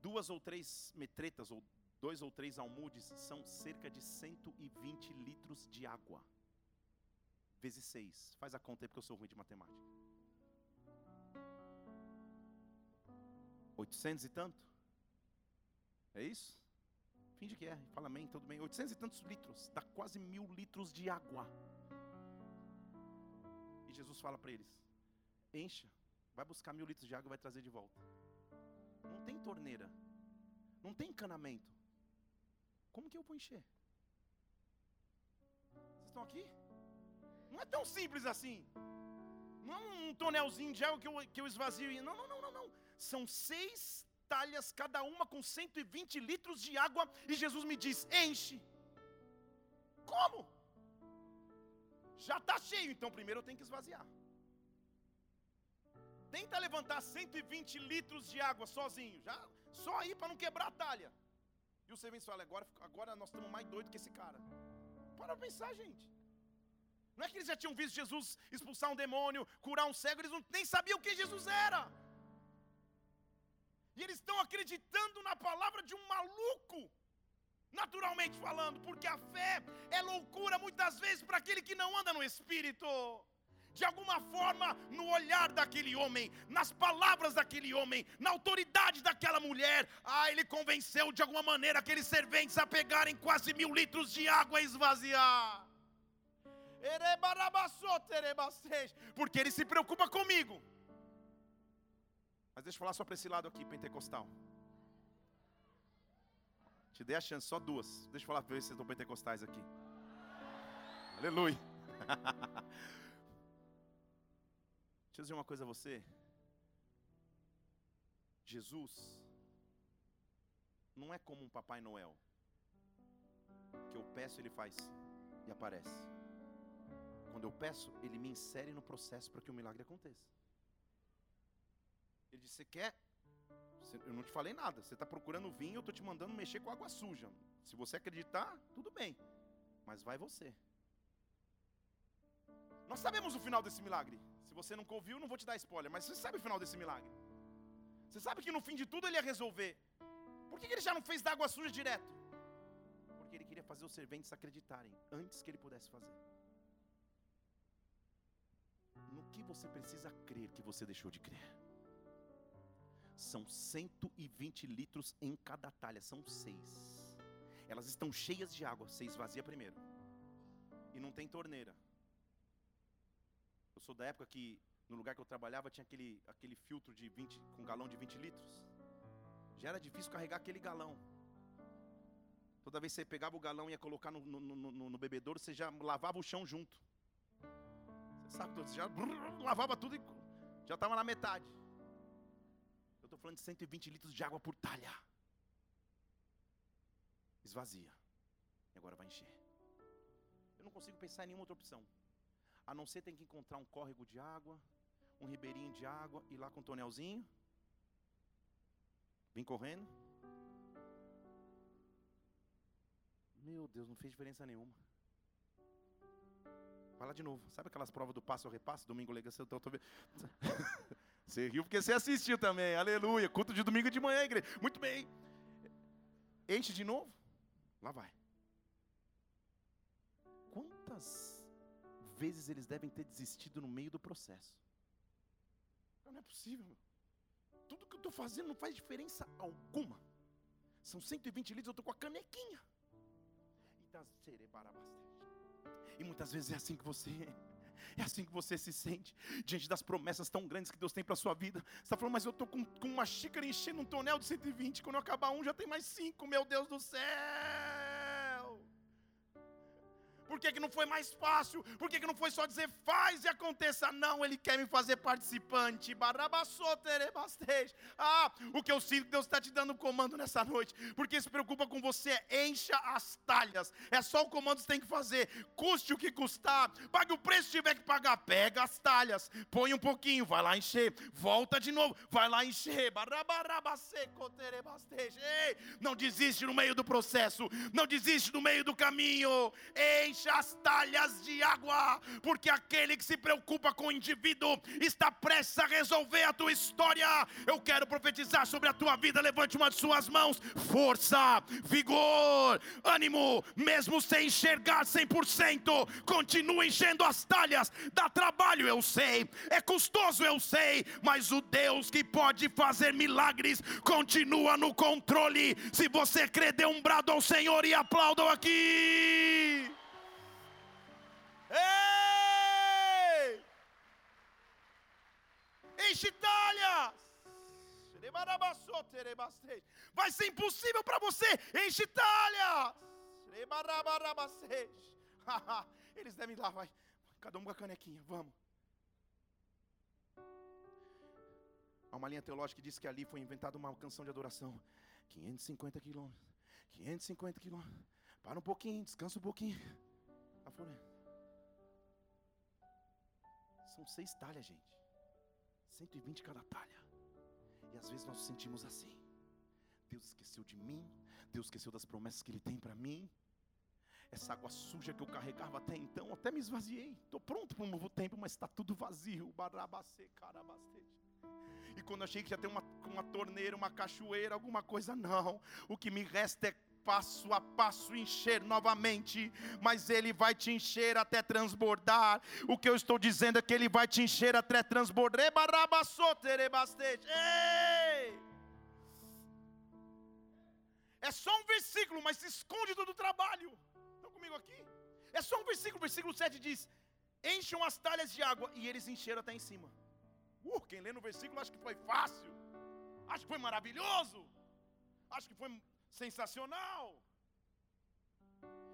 duas ou três metretas ou dois ou três almudes são cerca de 120 litros de água. Vezes seis. Faz a conta aí porque eu sou ruim de matemática. 800 e tanto? É isso? Finge que é, fala amém, tudo bem. 800 e tantos litros, dá quase mil litros de água. E Jesus fala para eles: encha, vai buscar mil litros de água e vai trazer de volta. Não tem torneira, não tem encanamento. Como que eu vou encher? Vocês estão aqui? Não é tão simples assim. Não é um tonelzinho de água que eu, que eu esvazio. Não, não, não, não, não. São seis talhas, cada uma com 120 litros de água. E Jesus me diz: enche. Como? Já está cheio, então primeiro eu tenho que esvaziar. Tenta levantar 120 litros de água sozinho, já só aí para não quebrar a talha. E o servente fala: agora, agora nós estamos mais doidos que esse cara. Para pensar, gente. Não é que eles já tinham visto Jesus expulsar um demônio, curar um cego, eles não, nem sabiam quem Jesus era. E eles estão acreditando na palavra de um maluco, naturalmente falando, porque a fé é loucura muitas vezes para aquele que não anda no espírito de alguma forma, no olhar daquele homem, nas palavras daquele homem, na autoridade daquela mulher, ah, ele convenceu de alguma maneira aqueles serventes a pegarem quase mil litros de água e esvaziar. Porque ele se preocupa comigo. Mas deixa eu falar só para esse lado aqui, pentecostal. Te dei a chance, só duas. Deixa eu falar para vocês estão pentecostais aqui. Aleluia. Deixa eu dizer uma coisa a você. Jesus não é como um Papai Noel, que eu peço, ele faz e aparece. Quando eu peço, ele me insere no processo para que o milagre aconteça. Ele disse: Você quer? Eu não te falei nada. Você está procurando vinho, eu estou te mandando mexer com água suja. Se você acreditar, tudo bem. Mas vai você. Nós sabemos o final desse milagre. Se você nunca ouviu, não vou te dar spoiler, mas você sabe o final desse milagre. Você sabe que no fim de tudo ele ia resolver. Por que, ele já não fez da água suja direto? Porque ele queria fazer os serventes acreditarem antes que ele pudesse fazer. No que você precisa crer que você deixou de crer? São 120 litros em cada talha, são seis. Elas estão cheias de água, você esvazia primeiro. E não tem torneira. Sou da época que no lugar que eu trabalhava tinha aquele, aquele filtro de 20, com galão de 20 litros. Já era difícil carregar aquele galão. Toda vez que você pegava o galão e ia colocar no, no, no, no bebedouro, você já lavava o chão junto. Você sabe, você já lavava tudo e já estava na metade. Eu estou falando de 120 litros de água por talha. Esvazia. E agora vai encher. Eu não consigo pensar em nenhuma outra opção. A não ser tem que encontrar um córrego de água, um ribeirinho de água, ir lá com um tonelzinho. Vim correndo. Meu Deus, não fez diferença nenhuma. Fala de novo. Sabe aquelas provas do passo ou repasso? Domingo legal, eu tô, tô. Você riu porque você assistiu também. Aleluia. Culto de domingo de manhã, igreja. Muito bem. Enche de novo. Lá vai. Quantas vezes eles devem ter desistido no meio do processo? Não é possível. Tudo que eu estou fazendo não faz diferença alguma. São 120 litros, eu estou com a canequinha. E muitas vezes é assim que você. É assim que você se sente diante das promessas tão grandes que Deus tem para a sua vida. Você está falando, mas eu estou com, com uma xícara enchendo um tonel de 120. Quando eu acabar um, já tem mais cinco. Meu Deus do céu! Que, que não foi mais fácil? Por que, que não foi só dizer faz e aconteça? Não, Ele quer me fazer participante. Ah, o que eu sinto que Deus está te dando comando nessa noite. Porque se preocupa com você, encha as talhas. É só o comando que você tem que fazer. Custe o que custar. Pague o preço que tiver que pagar. Pega as talhas. Põe um pouquinho, vai lá encher. Volta de novo, vai lá encher. Ei, não desiste no meio do processo. Não desiste no meio do caminho. Enche as talhas de água, porque aquele que se preocupa com o indivíduo está prestes a resolver a tua história. Eu quero profetizar sobre a tua vida. Levante uma de suas mãos, força, vigor, ânimo, mesmo sem enxergar 100%, continua enchendo as talhas. Dá trabalho, eu sei, é custoso, eu sei, mas o Deus que pode fazer milagres continua no controle. Se você crê, dê um brado ao Senhor e aplaudam aqui. Ei! Enche talhas! Vai ser impossível para você, enche talhas! Eles devem ir lá, vai. Cada um com a canequinha, vamos. Há uma linha teológica que diz que ali foi inventada uma canção de adoração. 550 quilômetros. 550 quilômetros. Para um pouquinho, descansa um pouquinho. A são seis talhas, gente. 120 cada talha. E às vezes nós nos sentimos assim. Deus esqueceu de mim. Deus esqueceu das promessas que Ele tem para mim. Essa água suja que eu carregava até então, até me esvaziei. Estou pronto para um novo tempo, mas está tudo vazio. Barabacê, carabastete. E quando achei que já tem uma, uma torneira, uma cachoeira, alguma coisa, não. O que me resta é passo a passo encher novamente, mas Ele vai te encher até transbordar. O que eu estou dizendo é que Ele vai te encher até transbordar. É só um versículo, mas se esconde todo o trabalho. Estão comigo aqui? É só um versículo. Versículo 7 diz: Encham as talhas de água, e eles encheram até em cima. Uh, quem lê no versículo acha que foi fácil, acha que foi maravilhoso, acha que foi sensacional.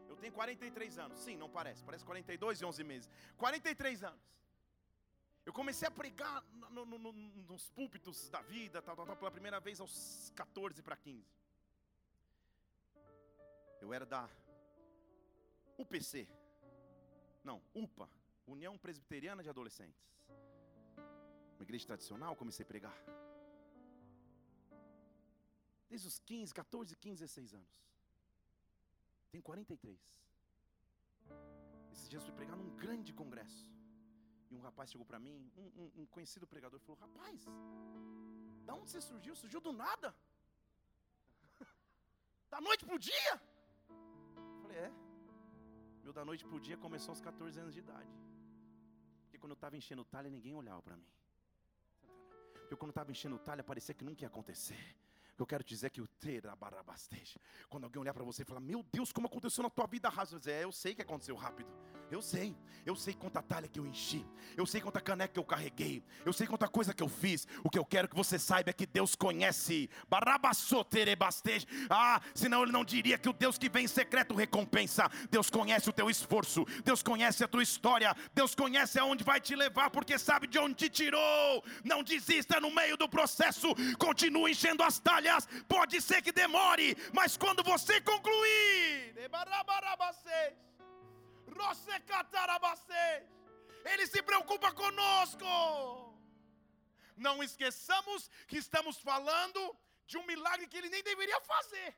Eu tenho 43 anos. Sim, não parece. Parece 42 e 11 meses. 43 anos. Eu comecei a pregar no, no, no, nos púlpitos da vida, tal, tal, tal, pela primeira vez aos 14 para 15. Eu era da UPC. Não, UPA, União Presbiteriana de Adolescentes. Uma igreja tradicional, comecei a pregar. Desde os 15, 14, 15, 16 anos. Tenho 43. Esses dias fui pregar num grande congresso. E um rapaz chegou para mim, um, um, um, conhecido pregador, falou: Rapaz, Da onde você surgiu? Surgiu do nada? Da noite pro dia? Falei, é. Meu da noite pro dia começou aos 14 anos de idade. Porque quando eu estava enchendo o talha, ninguém olhava para mim. Porque quando eu estava enchendo o talha, parecia que nunca ia acontecer. Eu quero dizer que o terabarabasteja. Quando alguém olhar para você e falar, meu Deus, como aconteceu na tua vida rápido? É, eu sei que aconteceu rápido. Eu sei. Eu sei quanta talha que eu enchi. Eu sei quanta caneca que eu carreguei. Eu sei quanta coisa que eu fiz. O que eu quero que você saiba é que Deus conhece. Barabassoterebasteja. Ah, senão ele não diria que o Deus que vem em secreto recompensa. Deus conhece o teu esforço. Deus conhece a tua história. Deus conhece aonde vai te levar, porque sabe de onde te tirou. Não desista no meio do processo. Continue enchendo as talhas pode ser que demore, mas quando você concluir, Ele se preocupa conosco. Não esqueçamos que estamos falando de um milagre que ele nem deveria fazer,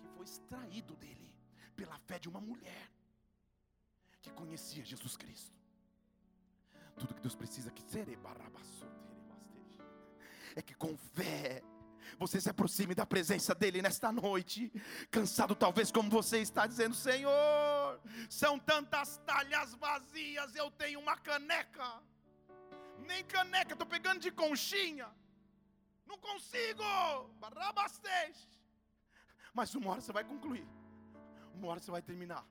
que foi extraído dele pela fé de uma mulher que conhecia Jesus Cristo. Tudo que Deus precisa que ser é que com fé você se aproxime da presença dEle nesta noite, cansado talvez como você está dizendo, Senhor, são tantas talhas vazias, eu tenho uma caneca, nem caneca, estou pegando de conchinha, não consigo, barabastej. Mas uma hora você vai concluir, uma hora você vai terminar,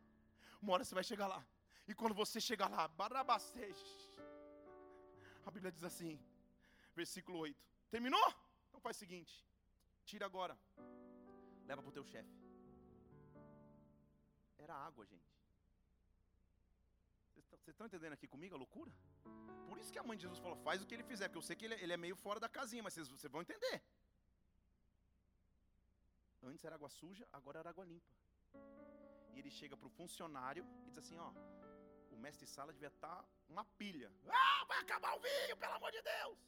uma hora você vai chegar lá, e quando você chegar lá, barabastej, a Bíblia diz assim, versículo 8: Terminou? Então faz o seguinte: tira agora, leva para o teu chefe. Era água, gente. Vocês estão entendendo aqui comigo a loucura? Por isso que a mãe de Jesus falou: faz o que ele fizer, porque eu sei que ele, é, ele é meio fora da casinha, mas vocês, vão entender. Antes era água suja, agora era água limpa. E ele chega para o funcionário e diz assim: ó, o mestre sala devia estar tá uma pilha. Ah, vai acabar o vinho, pelo amor de Deus.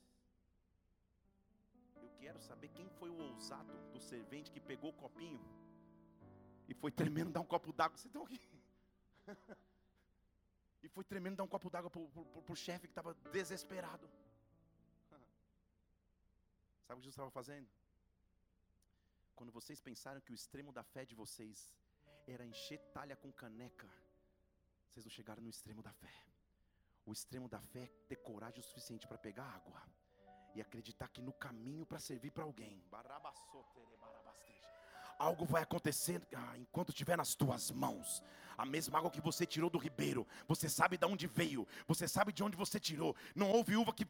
Eu quero saber quem foi o ousado do servente que pegou o copinho e foi tremendo dar um copo d'água. Vocês estão aqui? e foi tremendo dar um copo d'água para o chefe que estava desesperado. Sabe o que Jesus estava fazendo? Quando vocês pensaram que o extremo da fé de vocês era encher talha com caneca, vocês não chegaram no extremo da fé. O extremo da fé é ter coragem o suficiente para pegar água e acreditar que no caminho para servir para alguém, algo vai acontecer ah, enquanto estiver nas tuas mãos. A mesma água que você tirou do ribeiro, você sabe de onde veio, você sabe de onde você tirou. Não houve uva que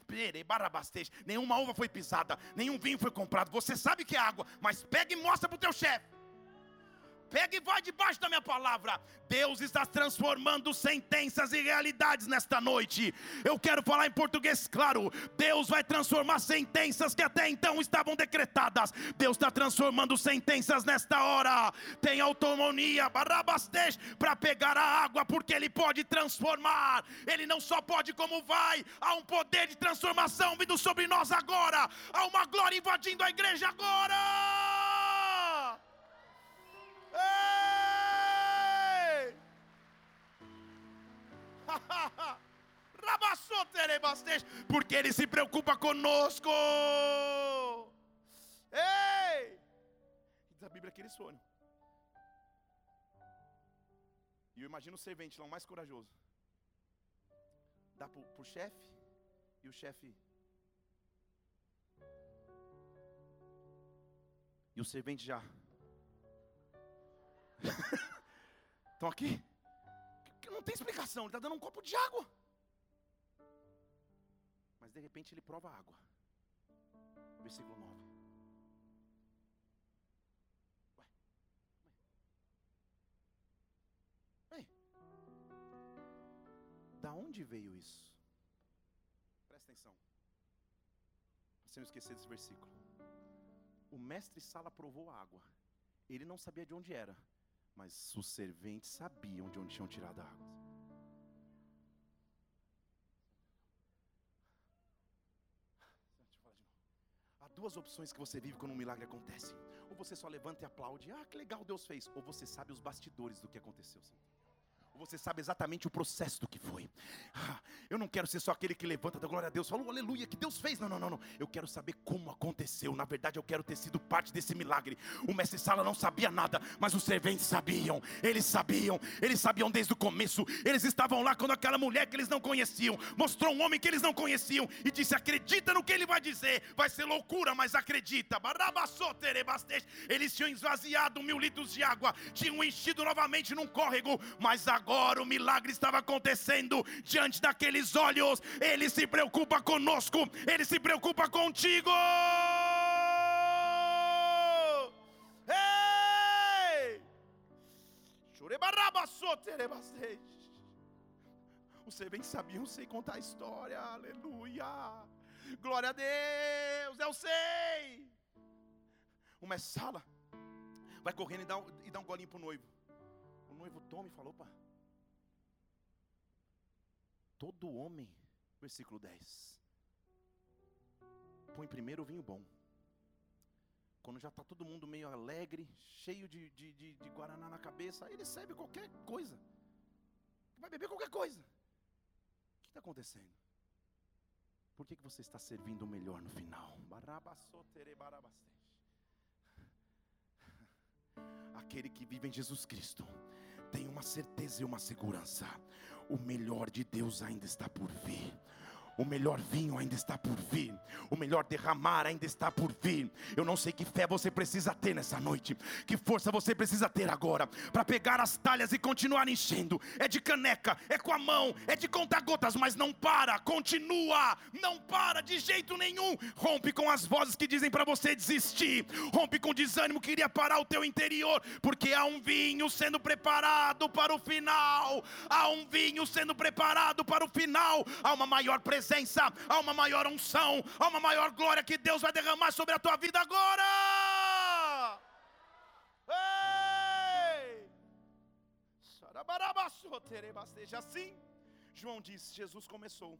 nenhuma uva foi pisada, nenhum vinho foi comprado. Você sabe que é água, mas pega e mostra para o teu chefe. Pega e vai debaixo da minha palavra. Deus está transformando sentenças e realidades nesta noite. Eu quero falar em português claro. Deus vai transformar sentenças que até então estavam decretadas. Deus está transformando sentenças nesta hora. Tem autonomia, barabastej, para pegar a água, porque Ele pode transformar. Ele não só pode, como vai. Há um poder de transformação vindo sobre nós agora. Há uma glória invadindo a igreja agora. Porque Ele se preocupa conosco. Ei! Diz a Bíblia que eles foram. E eu imagino o servente lá, o mais corajoso. Dá para o chefe, e o chefe. E o servente já. Estão aqui? Não tem explicação, ele está dando um copo de água. Mas de repente ele prova a água. Versículo 9. Ué, Ei, da onde veio isso? Presta atenção. Não esquecer desse versículo. O mestre Sala provou a água. Ele não sabia de onde era, mas os serventes sabiam de onde tinham tirado a água. Há duas opções que você vive quando um milagre acontece. Ou você só levanta e aplaude, ah, que legal Deus fez. Ou você sabe os bastidores do que aconteceu. Você sabe exatamente o processo do que foi. Ah, eu não quero ser só aquele que levanta da glória a Deus, fala, aleluia, que Deus fez. Não, não, não, não. Eu quero saber como aconteceu. Na verdade, eu quero ter sido parte desse milagre. O mestre Sala não sabia nada, mas os serventes sabiam. Eles sabiam, eles sabiam desde o começo. Eles estavam lá quando aquela mulher que eles não conheciam mostrou um homem que eles não conheciam e disse: Acredita no que ele vai dizer. Vai ser loucura, mas acredita. Eles tinham esvaziado mil litros de água, tinham enchido novamente num córrego, mas agora o milagre estava acontecendo diante daqueles olhos. Ele se preocupa conosco, ele se preocupa contigo. Ei! Você bem sabia, eu sei contar a história, aleluia. Glória a Deus, eu sei. O mestre Sala vai correndo e dá, e dá um golinho para o noivo. O noivo toma e falou: opa, todo homem, versículo 10, põe primeiro o vinho bom. Quando já está todo mundo meio alegre, cheio de, de, de, de guaraná na cabeça, ele serve qualquer coisa. Vai beber qualquer coisa. O que está acontecendo? Por que, que você está servindo o melhor no final? Aquele que vive em Jesus Cristo tem uma certeza e uma segurança: o melhor de Deus ainda está por vir. O melhor vinho ainda está por vir. O melhor derramar ainda está por vir. Eu não sei que fé você precisa ter nessa noite. Que força você precisa ter agora. Para pegar as talhas e continuar enchendo. É de caneca, é com a mão, é de contar gotas, mas não para. Continua. Não para de jeito nenhum. Rompe com as vozes que dizem para você desistir. Rompe com o desânimo que iria parar o teu interior. Porque há um vinho sendo preparado para o final. Há um vinho sendo preparado para o final. Há uma maior presença presença, há uma maior unção, há uma maior glória que Deus vai derramar sobre a tua vida agora. Ei! Assim, João diz: Jesus começou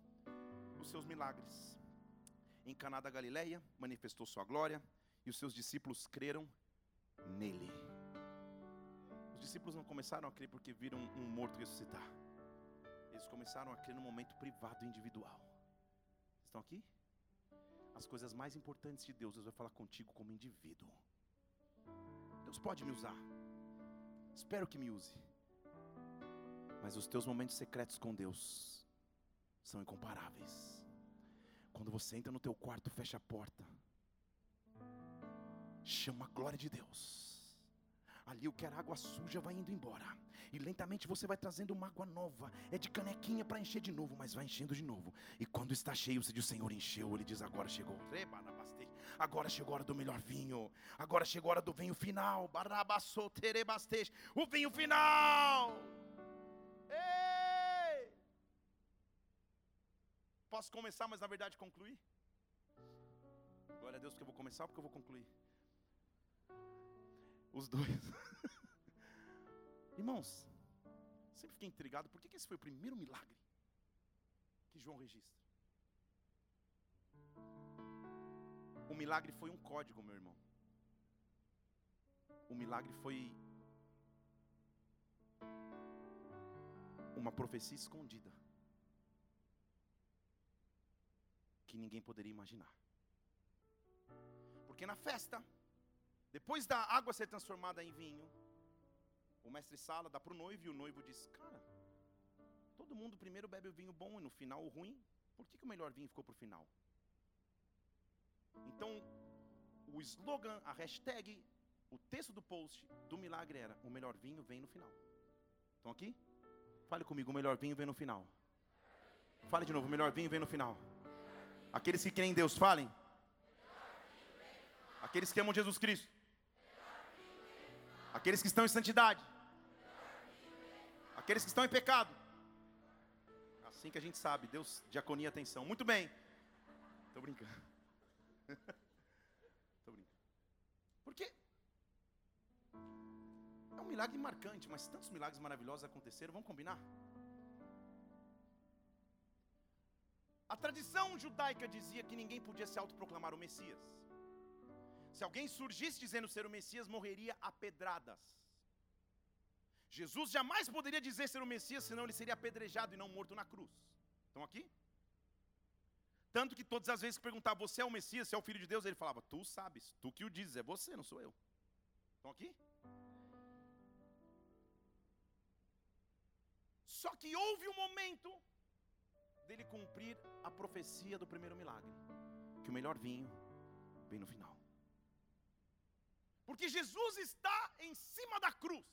os seus milagres em Caná da Galileia, manifestou sua glória e os seus discípulos creram nele. Os discípulos não começaram a crer porque viram um morto ressuscitar. Eles começaram a crer no momento privado e individual. Estão aqui? As coisas mais importantes de Deus, Deus vai falar contigo como indivíduo. Deus pode me usar. Espero que me use. Mas os teus momentos secretos com Deus são incomparáveis. Quando você entra no teu quarto, fecha a porta. Chama a glória de Deus. Ali o que era água suja vai indo embora. E lentamente você vai trazendo uma água nova. É de canequinha para encher de novo, mas vai enchendo de novo. E quando está cheio, você diz: O Senhor encheu. Ele diz: Agora chegou. Agora chegou a hora do melhor vinho. Agora chegou a hora do vinho final. O vinho final. Ei! Posso começar, mas na verdade concluir? Glória a Deus que eu vou começar porque eu vou concluir. Os dois. Irmãos, sempre fiquei intrigado, por que esse foi o primeiro milagre que João registra? O milagre foi um código, meu irmão. O milagre foi uma profecia escondida que ninguém poderia imaginar. Porque na festa, depois da água ser transformada em vinho, o mestre Sala dá para o noivo e o noivo diz: Cara, todo mundo primeiro bebe o vinho bom e no final o ruim. Por que, que o melhor vinho ficou para o final? Então, o slogan, a hashtag, o texto do post do milagre era: O melhor vinho vem no final. Estão aqui? Fale comigo: O melhor vinho vem no final. Fale de novo: O melhor vinho vem no final. Aqueles que creem em Deus, falem. Aqueles que amam Jesus Cristo. Aqueles que estão em santidade. Aqueles que estão em pecado. Assim que a gente sabe, Deus, diaconia, atenção. Muito bem. Estou brincando. Estou brincando. Porque é um milagre marcante, mas tantos milagres maravilhosos aconteceram, vamos combinar? A tradição judaica dizia que ninguém podia se autoproclamar o Messias. Se alguém surgisse dizendo ser o Messias, morreria a pedradas. Jesus jamais poderia dizer ser o Messias, senão ele seria apedrejado e não morto na cruz. Estão aqui? Tanto que todas as vezes que perguntava, você é o Messias, você é o Filho de Deus, ele falava, tu sabes, tu que o dizes, é você, não sou eu. Estão aqui? Só que houve um momento dele cumprir a profecia do primeiro milagre, que o melhor vinho vem no final. Porque Jesus está em cima da cruz.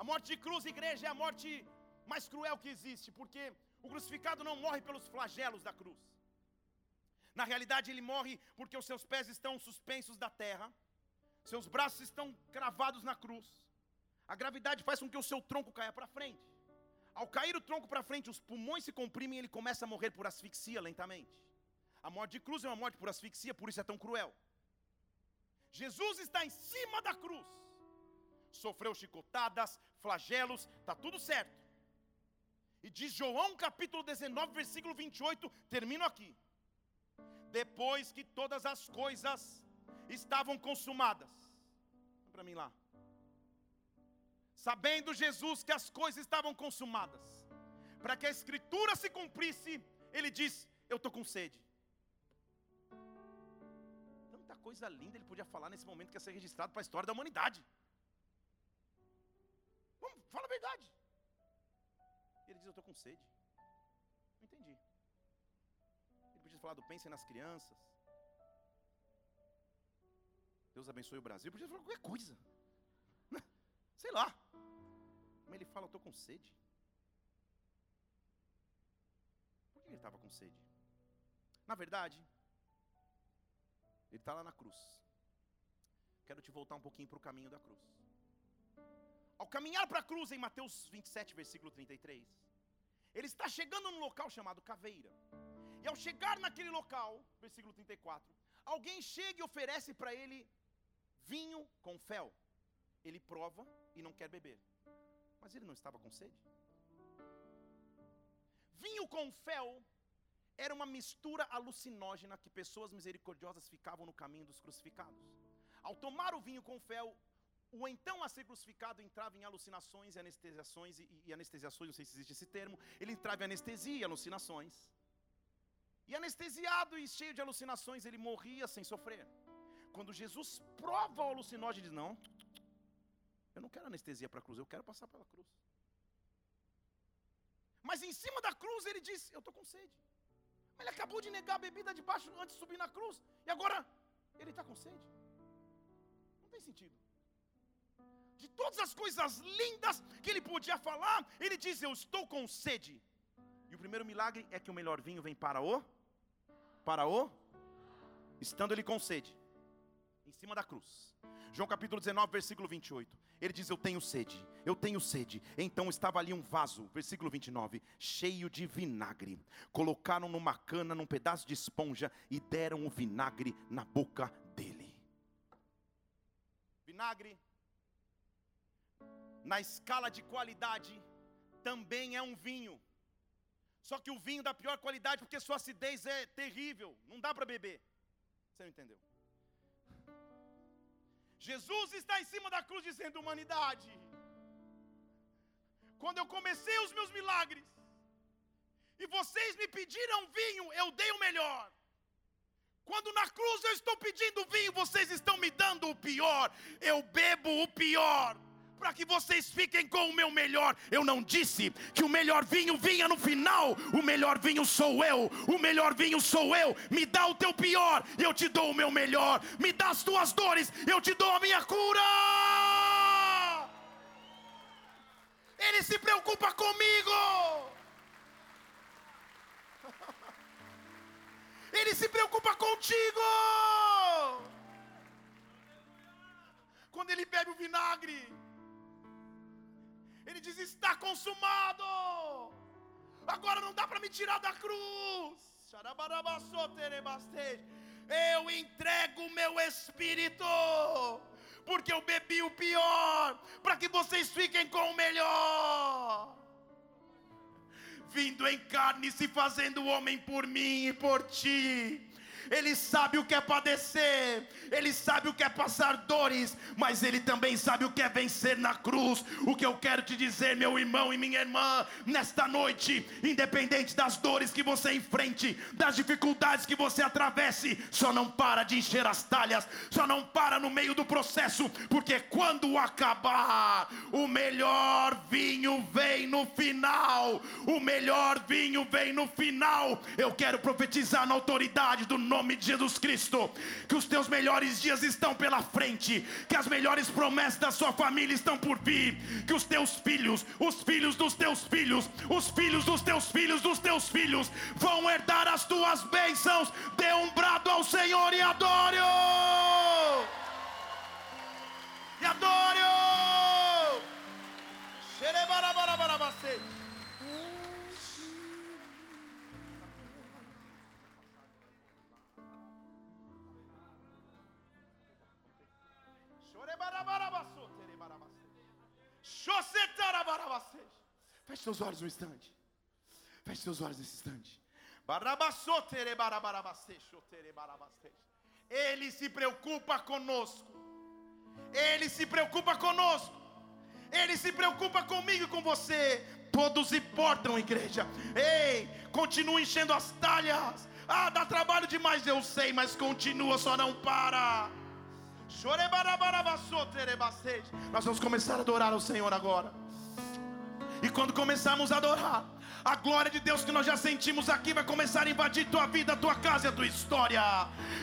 A morte de cruz, igreja, é a morte mais cruel que existe, porque o crucificado não morre pelos flagelos da cruz. Na realidade, ele morre porque os seus pés estão suspensos da terra, seus braços estão cravados na cruz. A gravidade faz com que o seu tronco caia para frente. Ao cair o tronco para frente, os pulmões se comprimem e ele começa a morrer por asfixia lentamente. A morte de cruz é uma morte por asfixia, por isso é tão cruel. Jesus está em cima da cruz. Sofreu chicotadas, flagelos, está tudo certo. E diz João capítulo 19, versículo 28, termino aqui. Depois que todas as coisas estavam consumadas. Para mim lá. Sabendo Jesus que as coisas estavam consumadas, para que a escritura se cumprisse, ele diz: Eu estou com sede. Coisa linda ele podia falar nesse momento que ia ser registrado para a história da humanidade. Vamos, fala a verdade. Ele diz: Eu estou com sede. Não entendi. Ele podia falar do pensem nas crianças. Deus abençoe o Brasil. Ele podia falar qualquer coisa. Sei lá. Mas ele fala: Eu estou com sede. Por que ele estava com sede? Na verdade, ele está lá na cruz. Quero te voltar um pouquinho para o caminho da cruz. Ao caminhar para a cruz, em Mateus 27, versículo 33, ele está chegando num local chamado Caveira. E ao chegar naquele local, versículo 34, alguém chega e oferece para ele vinho com fel. Ele prova e não quer beber. Mas ele não estava com sede. Vinho com fel era uma mistura alucinógena que pessoas misericordiosas ficavam no caminho dos crucificados. Ao tomar o vinho com fel, o então a ser crucificado entrava em alucinações e anestesiações, e, e, anestesiações, não sei se existe esse termo, ele entrava em anestesia e alucinações. E anestesiado e cheio de alucinações, ele morria sem sofrer. Quando Jesus prova o alucinógeno, ele diz: Não, eu não quero anestesia para a cruz, eu quero passar pela cruz. Mas em cima da cruz ele diz: Eu estou com sede. Ele acabou de negar a bebida de baixo antes de subir na cruz, e agora ele está com sede. Não tem sentido de todas as coisas lindas que ele podia falar, ele diz: Eu estou com sede. E o primeiro milagre é que o melhor vinho vem para o, para o, estando ele com sede, em cima da cruz. João capítulo 19, versículo 28. Ele diz: Eu tenho sede, eu tenho sede. Então estava ali um vaso, versículo 29, cheio de vinagre. Colocaram numa cana, num pedaço de esponja e deram o vinagre na boca dele. Vinagre na escala de qualidade, também é um vinho. Só que o vinho da pior qualidade, porque sua acidez é terrível, não dá para beber. Você não entendeu? Jesus está em cima da cruz dizendo: humanidade. Quando eu comecei os meus milagres, e vocês me pediram vinho, eu dei o melhor. Quando na cruz eu estou pedindo vinho, vocês estão me dando o pior. Eu bebo o pior para que vocês fiquem com o meu melhor. Eu não disse que o melhor vinho vinha no final. O melhor vinho sou eu. O melhor vinho sou eu. Me dá o teu pior, eu te dou o meu melhor. Me dá as tuas dores, eu te dou a minha cura. Ele se preocupa comigo. Ele se preocupa contigo. Quando ele bebe o vinagre, ele diz: Está consumado. Agora não dá para me tirar da cruz. Eu entrego o meu espírito, porque eu bebi o pior, para que vocês fiquem com o melhor. Vindo em carne, se fazendo homem por mim e por ti Ele sabe o que é padecer, ele sabe o que é passar dores, mas ele também sabe o que é vencer na cruz. O que eu quero te dizer, meu irmão e minha irmã, nesta noite, independente das dores que você enfrente, das dificuldades que você atravesse, só não para de encher as talhas, só não para no meio do processo, porque quando acabar, o melhor vinho vem no final. O melhor vinho vem no final. Eu quero profetizar na autoridade do nome de Jesus Cristo que os teus melhores dias estão pela frente, que as melhores promessas da sua família estão por vir, que os teus filhos, os filhos dos teus filhos, os filhos dos teus filhos dos teus filhos vão herdar as tuas bênçãos. Dê um brado ao Senhor e adore-o. E adore-o. Xerebarabarabarabace. Feche seus olhos um instante. Feche seus olhos nesse instante. Ele se preocupa conosco. Ele se preocupa conosco. Ele se preocupa comigo e com você. Todos importam, igreja. Ei, continua enchendo as talhas. Ah, dá trabalho demais, eu sei, mas continua, só não para. Nós vamos começar a adorar o Senhor agora. E quando começarmos a adorar, a glória de Deus que nós já sentimos aqui vai começar a invadir tua vida, tua casa e a tua história.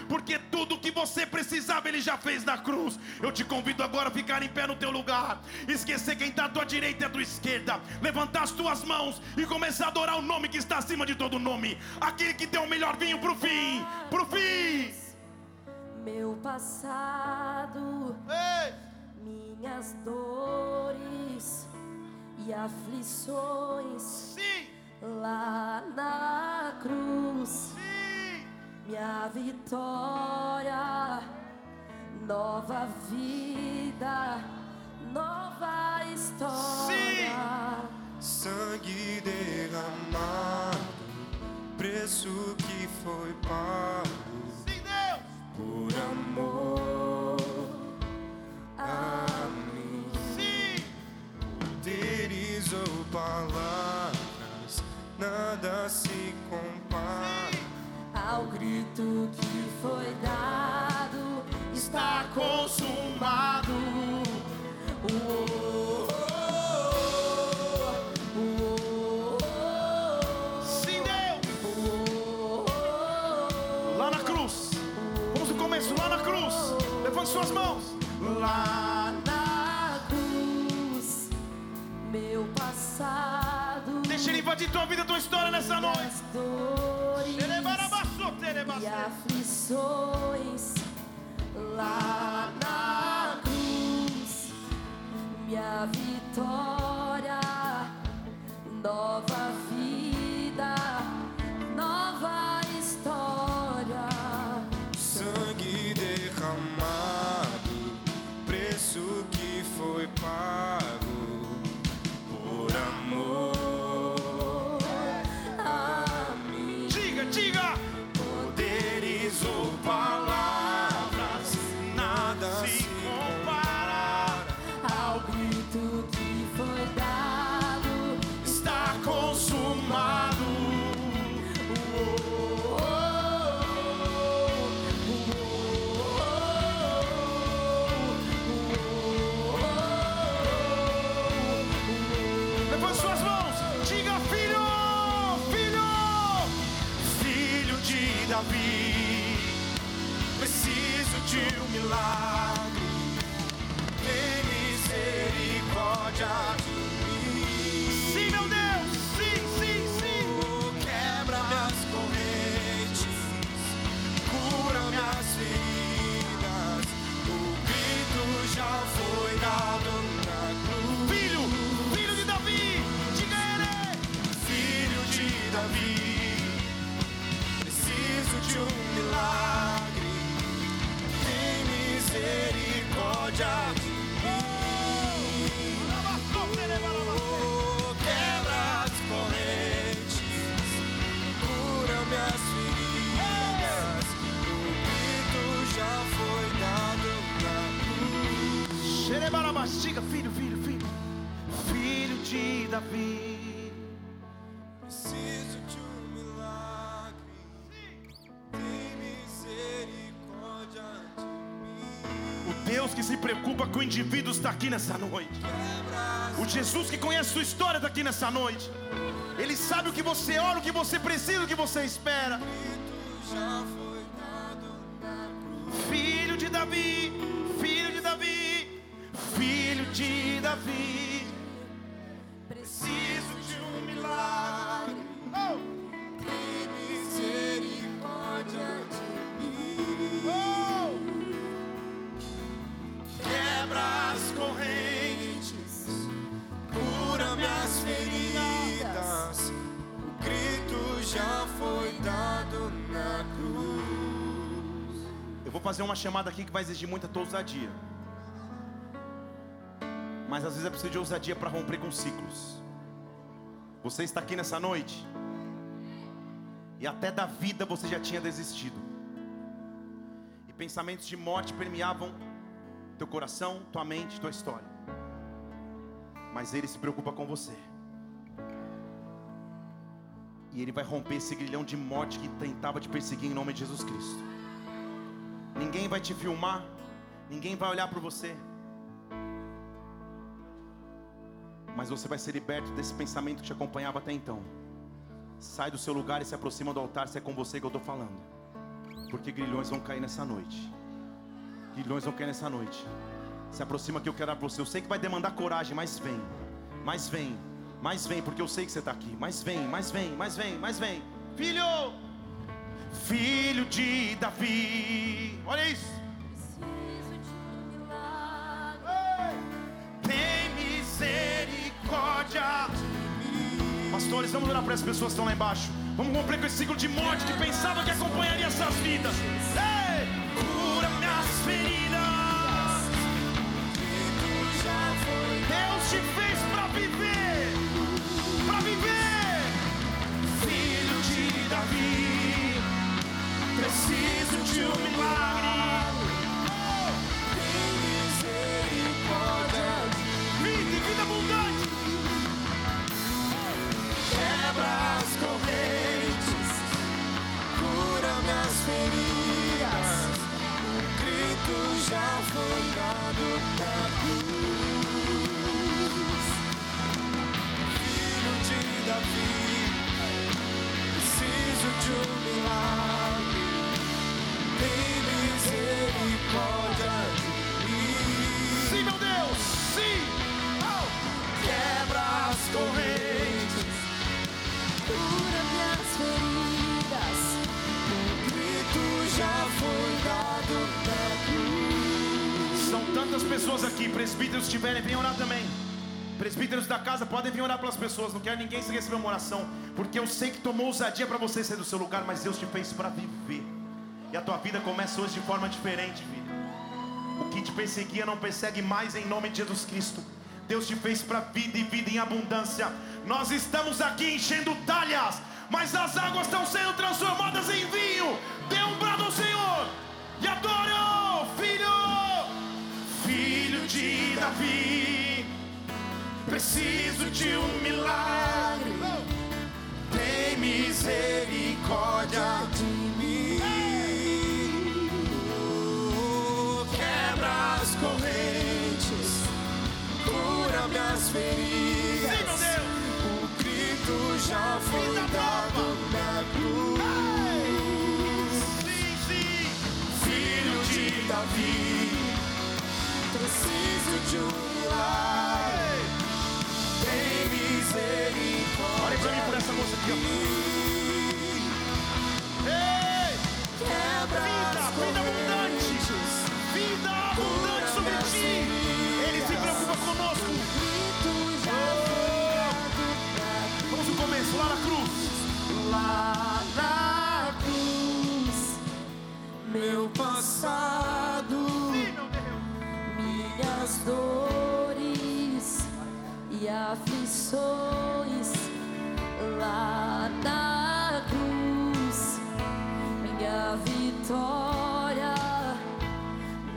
Porque tudo que você precisava Ele já fez na cruz. Eu te convido agora a ficar em pé no teu lugar. Esquecer quem está à tua direita e à tua esquerda. Levantar as tuas mãos e começar a adorar o nome que está acima de todo nome. Aquele que deu o melhor vinho para o fim. Para o fim. Meu passado, Ei! minhas dores e aflições Sim, lá na cruz, sim. minha vitória, nova vida, nova história. Sangue derramado, preço que foi pago Sim. Por amor a mim. Sim. Poderes ou palavras, nada se compara. Ao grito que foi dado, está consumado. Uou, Levante suas mãos. Lá. na cruz, meu passado, Deixa ele invadir tua vida, tua história nessa noite. dores Xerebarabaçô, e aflições lá na cruz, minha vitória, nova vida, está aqui nessa noite. O Jesus que conhece sua história está aqui nessa noite. Ele sabe o que você ora, o que você precisa, o que você espera. Fazer uma chamada aqui que vai exigir muita tua ousadia. Mas às vezes é preciso de ousadia para romper com ciclos. Você está aqui nessa noite. E até da vida você já tinha desistido. E pensamentos de morte permeavam teu coração, tua mente, tua história. Mas ele se preocupa com você. E ele vai romper esse grilhão de morte que tentava te perseguir em nome de Jesus Cristo. Ninguém vai te filmar, ninguém vai olhar para você. Mas você vai ser liberto desse pensamento que te acompanhava até então. Sai do seu lugar e se aproxima do altar, se é com você que eu estou falando. Porque grilhões vão cair nessa noite. Grilhões vão cair nessa noite. Se aproxima que eu quero dar para você. Eu sei que vai demandar coragem, mas vem. Mas vem. Mas vem, porque eu sei que você está aqui. Mas vem, mas vem, mas vem, mas vem. Filho! Filho de Davi. Olha isso. Preciso de um milagre. Tem misericórdia. Pastores, vamos orar para as pessoas que estão lá embaixo. Vamos romper com esse ciclo de morte que pensava que acompanharia essas vidas. Ei! Foi Tantas pessoas aqui. Presbíteros se tiverem, venham orar também. Presbíteros da casa podem vir orar pelas pessoas. Não quero ninguém sem receber uma oração. Porque eu sei que tomou ousadia para você sair do seu lugar, mas Deus te fez para viver. E a tua vida começa hoje de forma diferente, filho. O que te perseguia não persegue mais em nome de Jesus Cristo. Deus te fez para vida e vida em abundância. Nós estamos aqui enchendo talhas, mas as águas estão sendo transformadas em vinho. Davi. Preciso de um milagre. Tem misericórdia de mim. Quebra as correntes, cura minhas feridas. O grito já foi dado Tem misericórdia. Olha pra mim por essa moça aqui, Vida, vida abundante. Vida abundante sobre ti. Ele se preocupa conosco. Vamos no começo, lá na cruz. Lá na cruz, Meu passado as dores e aflições lá na cruz. Minha vitória,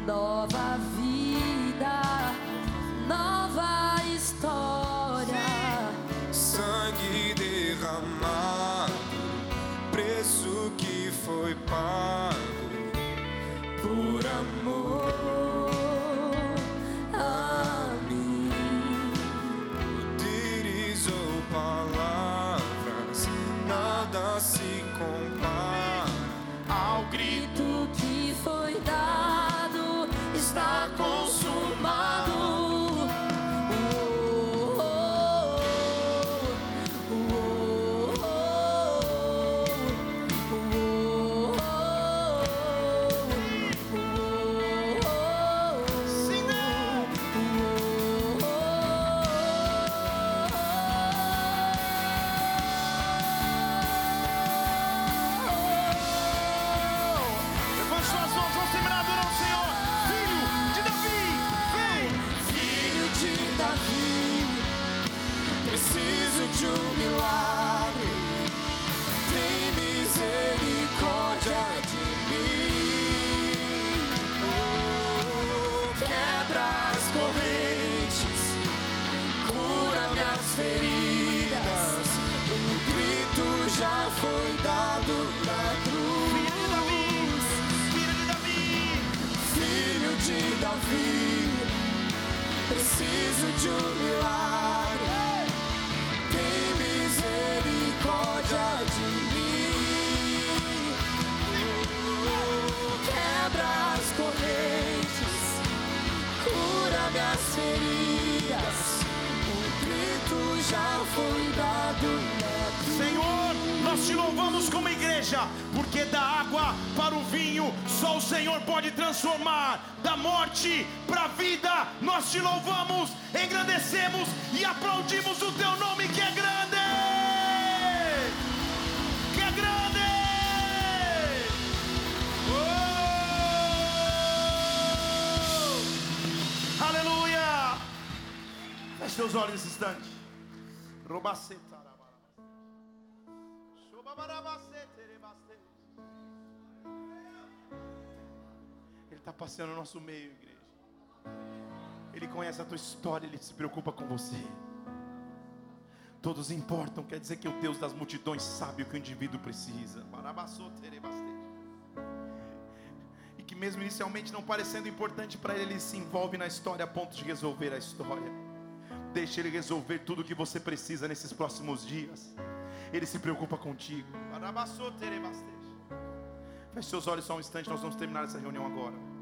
nova vida, nova história. Sangue derramado, preço que foi pago misericórdia de mim. Quebra as correntes, cura. O já foi dado. Senhor, nós te louvamos como igreja, porque da água para o vinho, só o Senhor pode transformar. Da morte para a vida, nós te louvamos, engrandecemos e aplaudimos o teu nome que é grande. Que é grande. Oh! Aleluia. Feche seus olhos nesse instante. Robaceta. Ele está passeando no nosso meio, igreja. Ele conhece a tua história, ele se preocupa com você. Todos importam, quer dizer que o Deus das multidões sabe o que o indivíduo precisa. E que mesmo inicialmente não parecendo importante para ele, ele se envolve na história a ponto de resolver a história. Deixa ele resolver tudo o que você precisa nesses próximos dias. Ele se preocupa contigo. Feche seus olhos só um instante, nós vamos terminar essa reunião agora.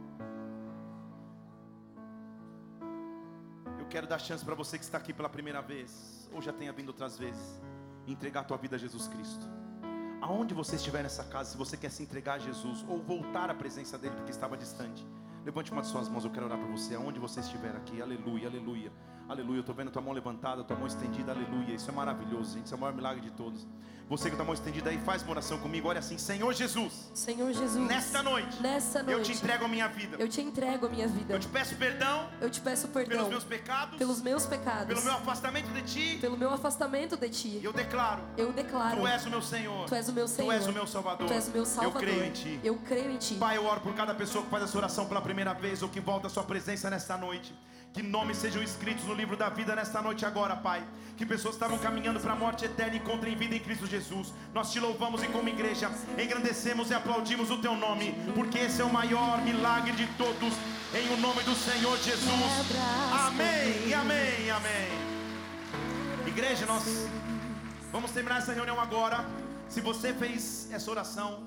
Eu quero dar chance para você que está aqui pela primeira vez, ou já tenha vindo outras vezes, entregar a tua vida a Jesus Cristo. Aonde você estiver nessa casa, se você quer se entregar a Jesus ou voltar à presença dele porque estava distante, levante uma de suas mãos, eu quero orar por você. Aonde você estiver aqui, aleluia, aleluia, aleluia. Eu estou vendo tua mão levantada, tua mão estendida, aleluia. Isso é maravilhoso, gente. Isso é o maior milagre de todos. Você a tua mão estendida aí, faz uma oração comigo. Olha assim, Senhor Jesus, Senhor Jesus, nesta noite, nessa noite, eu te entrego a minha vida. eu te entrego a minha vida. Eu te peço perdão Eu te peço pelos perdão meus pecados, pelos meus pecados, pelo meu afastamento de ti. pelo meu afastamento de ti. Eu declaro, Eu declaro, tu és o meu Senhor. Tu és o meu Senhor. Tu és o meu Salvador. Tu és o meu Salvador. Eu creio em ti. Eu creio em ti. Pai, eu oro por cada pessoa que faz essa oração pela primeira vez ou que volta à sua presença nesta noite. Que nomes sejam escritos no livro da vida nesta noite agora, Pai. Que pessoas estavam caminhando para a morte eterna e encontrem vida em Cristo Jesus. Nós te louvamos e como igreja engrandecemos e aplaudimos o teu nome, porque esse é o maior milagre de todos. Em o nome do Senhor Jesus. Amém, amém, amém. Igreja, nós vamos terminar essa reunião agora. Se você fez essa oração,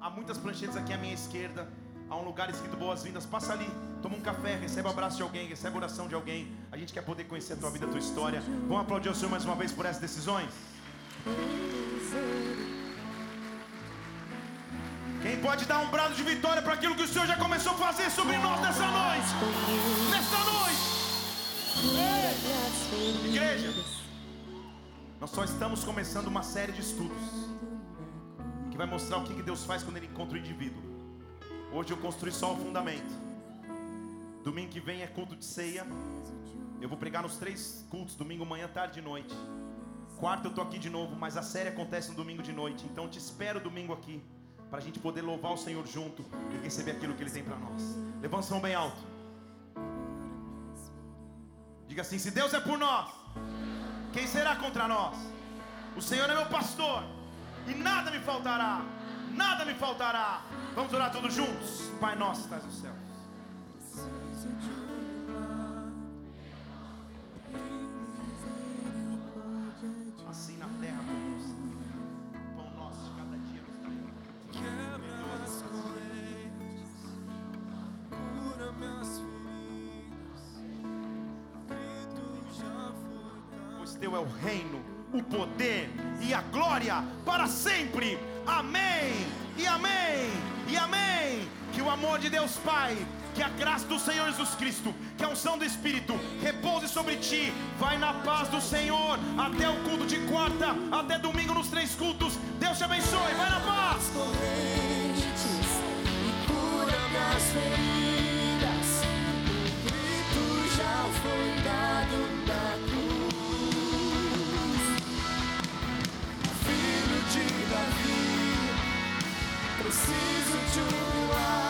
há muitas pranchetas aqui à minha esquerda. Há um lugar escrito boas-vindas. Passa ali, toma um café, recebe o abraço de alguém, recebe oração de alguém. A gente quer poder conhecer a tua vida, a tua história. Vamos aplaudir o Senhor mais uma vez por essas decisões? Quem pode dar um brado de vitória para aquilo que o Senhor já começou a fazer sobre nós nessa noite? Nessa noite! Igreja, nós só estamos começando uma série de estudos que vai mostrar o que Deus faz quando Ele encontra o indivíduo. Hoje eu construí só o fundamento. Domingo que vem é culto de ceia. Eu vou pregar nos três cultos: domingo, manhã, tarde e noite. Quarta eu tô aqui de novo, mas a série acontece no domingo de noite. Então te espero domingo aqui para a gente poder louvar o Senhor junto e receber aquilo que Ele tem para nós. Levanta a mão bem alto. Diga assim: se Deus é por nós, quem será contra nós? O Senhor é meu pastor e nada me faltará. Nada me faltará. Vamos orar todos juntos. Pai nosso, estás no céu. Assim na terra, Deus. Pão nosso de cada dia nos dá. Quebra as correntes, cura minhas feridas. Pois teu é o reino, o poder e a glória para sempre. Amém. E amém. E amém. Que o amor de Deus Pai, que a graça do Senhor Jesus Cristo, que a unção do Espírito repouse sobre ti. Vai na paz do Senhor até o culto de quarta, até domingo nos três cultos. Deus te abençoe. Vai na paz. correntes e cura season to be wild.